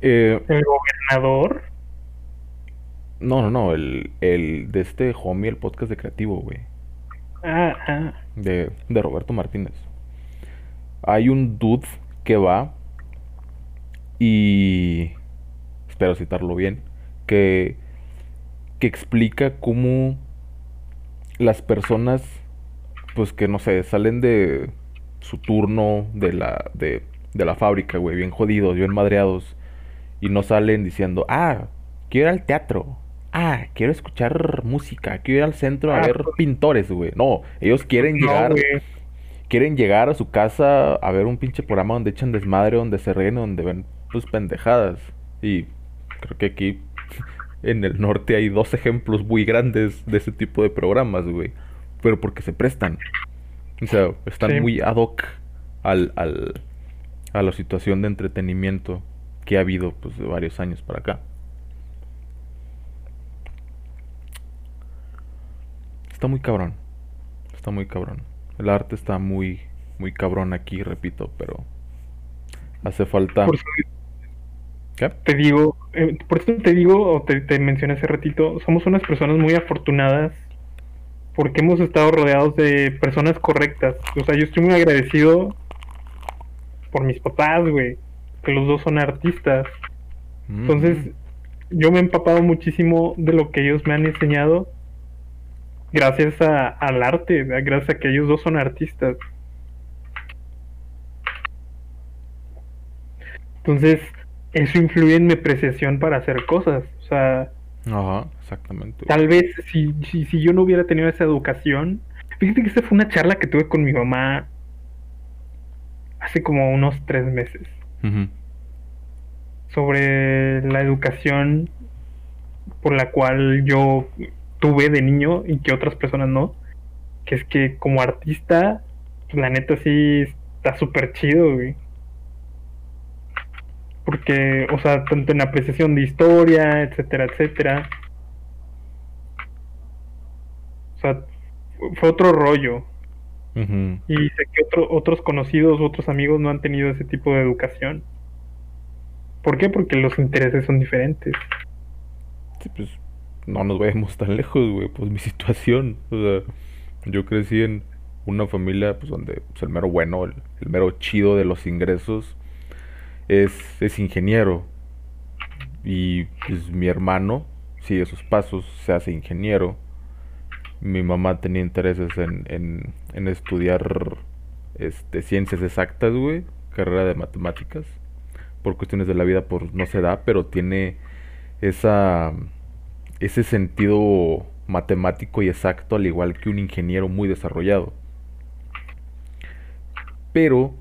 Eh, ¿El gobernador? No, no, no, el, el de este homie, el podcast de creativo, güey. Ah, ah. De, de Roberto Martínez. Hay un dude que va y espero citarlo bien, que, que explica cómo las personas, pues que no sé, salen de su turno de la, de, de la fábrica, güey, bien jodidos, bien madreados, y no salen diciendo, ah, quiero ir al teatro. Ah, quiero escuchar música. Quiero ir al centro a ah, ver pues. pintores, güey. No, ellos quieren llegar. Quieren llegar a su casa a ver un pinche programa donde echan desmadre, donde se ríen, donde ven tus pendejadas. Y creo que aquí en el norte hay dos ejemplos muy grandes de ese tipo de programas, güey. Pero porque se prestan. O sea, están muy ad hoc al, al, a la situación de entretenimiento que ha habido pues de varios años para acá. Está muy cabrón. Está muy cabrón. El arte está muy muy cabrón aquí, repito, pero hace falta ¿Qué? Te digo, eh, por eso te digo, o te, te mencioné hace ratito, somos unas personas muy afortunadas porque hemos estado rodeados de personas correctas. O sea, yo estoy muy agradecido por mis papás, güey que los dos son artistas. Mm. Entonces, yo me he empapado muchísimo de lo que ellos me han enseñado gracias a, al arte, gracias a que ellos dos son artistas. Entonces, eso influye en mi apreciación para hacer cosas. O sea, Ajá, exactamente. Tal vez si, si, si, yo no hubiera tenido esa educación. Fíjate que esta fue una charla que tuve con mi mamá hace como unos tres meses sobre la educación por la cual yo tuve de niño y que otras personas no. Que es que como artista, la neta sí está súper chido, güey. Porque, o sea, tanto en apreciación de historia, etcétera, etcétera. O sea, fue otro rollo. Y sé que otros conocidos, otros amigos no han tenido ese tipo de educación. ¿Por qué? Porque los intereses son diferentes. Sí, pues no nos vayamos tan lejos, güey. Pues mi situación. O sea, yo crecí en una familia pues donde pues, el mero bueno, el, mero chido de los ingresos es, es ingeniero. Y pues mi hermano sigue sus pasos, se hace ingeniero mi mamá tenía intereses en, en, estudiar este, ciencias exactas, güey, carrera de matemáticas. Por cuestiones de la vida, por no se da, pero tiene esa ese sentido matemático y exacto, al igual que un ingeniero muy desarrollado. Pero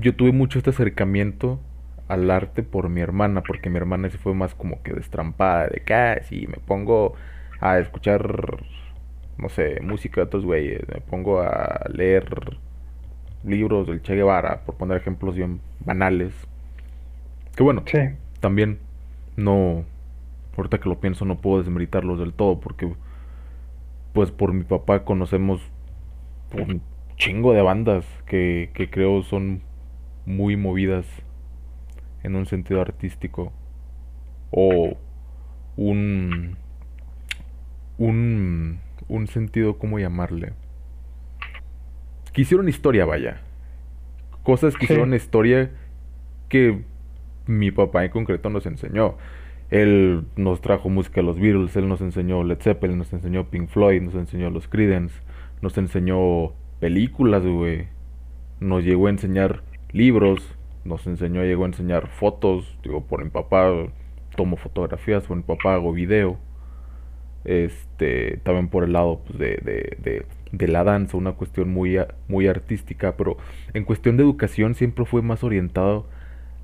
yo tuve mucho este acercamiento al arte por mi hermana, porque mi hermana se fue más como que destrampada, de que, ah, me pongo a escuchar no sé, música de otros güeyes, me pongo a leer libros del Che Guevara, por poner ejemplos bien banales. Que bueno, también no, ahorita que lo pienso no puedo desmeritarlos del todo porque pues por mi papá conocemos un chingo de bandas que, que creo son muy movidas en un sentido artístico. O un un un sentido cómo llamarle que hicieron historia vaya. Cosas que hicieron historia que mi papá en concreto nos enseñó él nos trajo música de los Beatles, él nos enseñó Led Zeppelin, nos enseñó Pink Floyd, nos enseñó los Creedence, nos enseñó películas, güey. Nos llegó a enseñar libros, nos enseñó, llegó a enseñar fotos, digo, por mi papá tomo fotografías, por mi papá hago video. Este, también por el lado pues, de, de, de, de, la danza, una cuestión muy, muy artística, pero en cuestión de educación siempre fue más orientado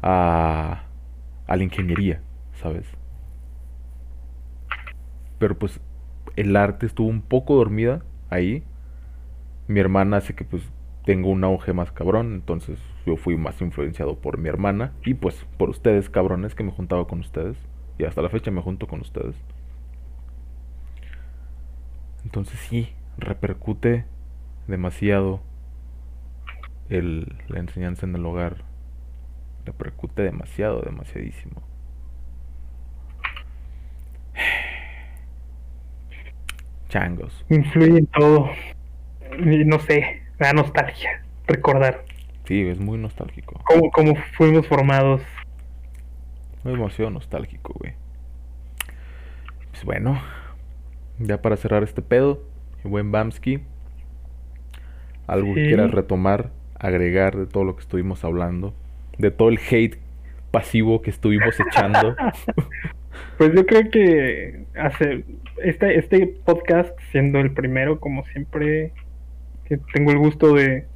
a, a la ingeniería, ¿sabes? Pero pues el arte estuvo un poco dormida ahí. Mi hermana hace que pues tengo un auge más cabrón, entonces yo fui más influenciado por mi hermana y pues por ustedes cabrones que me juntaba con ustedes y hasta la fecha me junto con ustedes. Entonces sí, repercute demasiado el, la enseñanza en el hogar. Repercute demasiado, demasiadísimo. Changos. Influye en todo. Y no sé, la nostalgia, recordar. Sí, es muy nostálgico. Cómo, cómo fuimos formados. Muy emoción nostálgico, güey. Pues bueno, ya para cerrar este pedo, el buen Bamsky, algo que quieras retomar, agregar de todo lo que estuvimos hablando, de todo el hate pasivo que estuvimos echando. Pues yo creo que hace este, este podcast, siendo el primero, como siempre, que tengo el gusto de,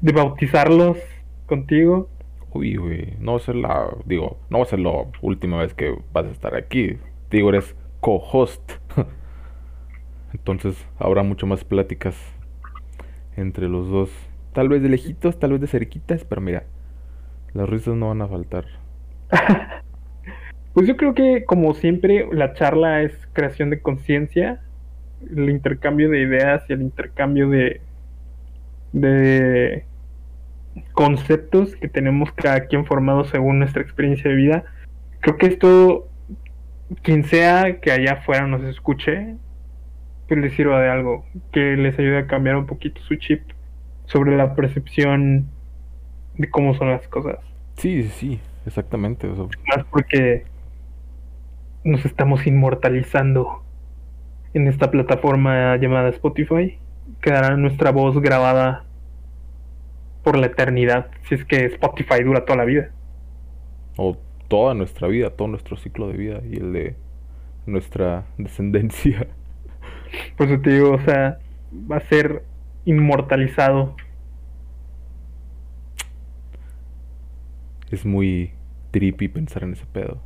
de bautizarlos contigo. Uy, güey, no va a ser la, digo, no va a ser la última vez que vas a estar aquí. Digo, eres co-host. Entonces habrá mucho más pláticas entre los dos. Tal vez de lejitos, tal vez de cerquitas, pero mira, las risas no van a faltar. Pues yo creo que como siempre la charla es creación de conciencia, el intercambio de ideas y el intercambio de, de conceptos que tenemos cada quien formado según nuestra experiencia de vida. Creo que esto, quien sea que allá afuera nos escuche, pues les sirva de algo, que les ayude a cambiar un poquito su chip sobre la percepción de cómo son las cosas. Sí, sí, exactamente. Más porque nos estamos inmortalizando en esta plataforma llamada Spotify. Quedará nuestra voz grabada por la eternidad, si es que Spotify dura toda la vida. O toda nuestra vida, todo nuestro ciclo de vida y el de nuestra descendencia. Pues te digo, o sea, va a ser inmortalizado. Es muy trippy pensar en ese pedo.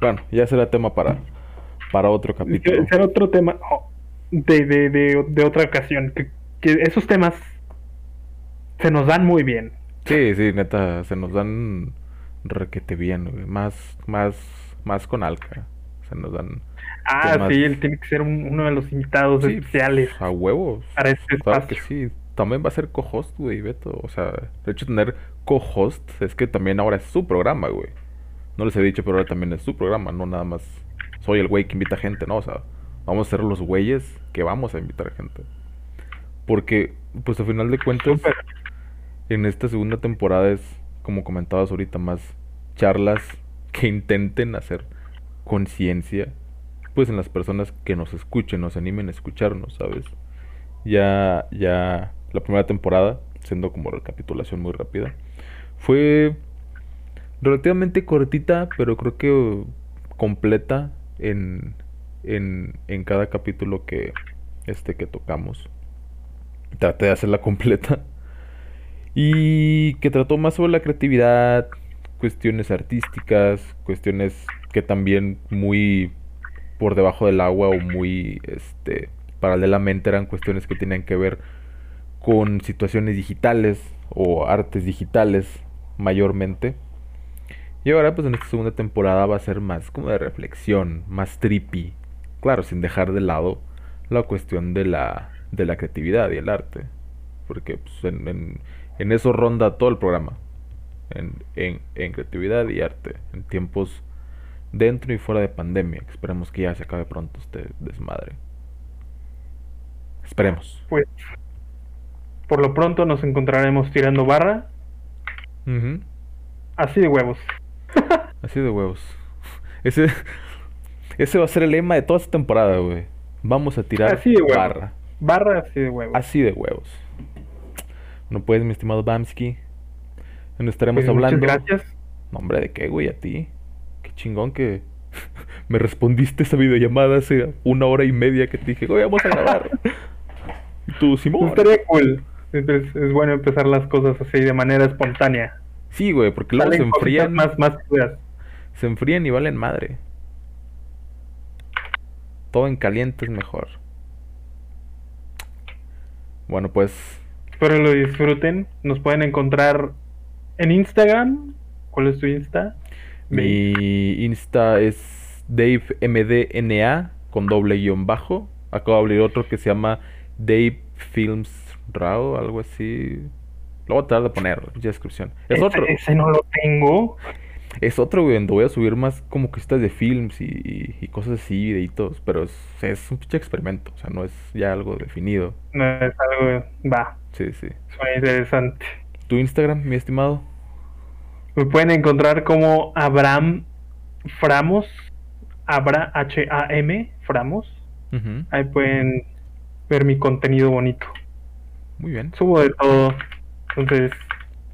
Bueno, ya será tema para, para otro capítulo. Será otro tema oh, de, de, de, de otra ocasión. Que, que, esos temas se nos dan muy bien. Sí, sí, neta, se nos dan requete bien, Más, más, más con Alca. Se nos dan. Ah, sí, él tiene que ser uno de los invitados especiales. A huevos. Para este claro que sí. También va a ser co-host, güey, Beto. O sea, de hecho, tener co-host es que también ahora es su programa, güey. No les he dicho, pero ahora también es su programa, no nada más soy el güey que invita gente, ¿no? O sea, vamos a ser los güeyes que vamos a invitar gente. Porque, pues al final de cuentas, en esta segunda temporada es, como comentabas ahorita, más charlas que intenten hacer conciencia, pues en las personas que nos escuchen, nos animen a escucharnos, ¿sabes? Ya, ya, la primera temporada, siendo como recapitulación muy rápida, fue relativamente cortita, pero creo que completa en, en, en cada capítulo que, este, que tocamos. Traté de hacerla completa. Y que trató más sobre la creatividad, cuestiones artísticas, cuestiones que también muy por debajo del agua o muy este paralelamente eran cuestiones que tenían que ver con situaciones digitales o artes digitales mayormente Y ahora, pues en esta segunda temporada va a ser más como de reflexión, más trippy. Claro, sin dejar de lado la cuestión de la, de la creatividad y el arte. Porque pues, en, en, en eso ronda todo el programa. En, en, en, creatividad y arte. En tiempos dentro y fuera de pandemia. Esperemos que ya se acabe pronto este desmadre. Esperemos. Pues por lo pronto nos encontraremos tirando barra. Así de huevos. Así de huevos. Ese, ese va a ser el lema de toda esta temporada, güey. Vamos a tirar Así de barra. Barra así de huevos. Así de huevos. Bueno, pues, mi estimado Bamsky. Nos estaremos Pues, muchas hablando. gracias. No, hombre, ¿de qué, güey? A ti. Qué chingón que me respondiste esa videollamada hace una hora y media que te dije, güey, vamos a grabar. y tú, Simón. Estaría cool. Es, bueno empezar las cosas así de manera espontánea. Sí, güey, porque luego se Salen enfrían. más, más. Se enfrían y valen madre. Todo en caliente es mejor. Bueno, pues Espero lo disfruten. Nos pueden encontrar en Instagram. ¿Cuál es tu Insta? mi Insta es DaveMDNA con doble guion bajo. Acabo de abrir otro que se llama Dave Films Raw, algo así. Lo voy a tratar de poner en la descripción. Es Ese- otro. Ese no lo tengo. Es otro, güey, donde voy a subir más como cositas de films y, y- y cosas así, videitos. Pero es, es un pinche experimento. O sea, no es ya algo definido. No es algo. Va. Sí, sí. Suena interesante. ¿Tu Instagram, mi estimado? Me pueden encontrar como Abraham Framos. Abra H-A-M Framos. Ahí pueden ver mi contenido bonito. Muy bien. Subo de todo. Entonces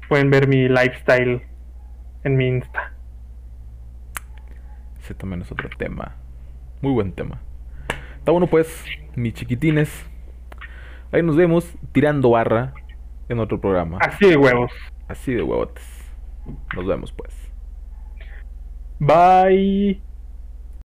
pueden ver mi lifestyle en mi Insta. Ese también es otro tema. Muy buen tema. Está bueno pues, mis chiquitines. Ahí nos vemos tirando barra en otro programa. Así de huevos. Así de huevotes. Nos vemos pues. Bye.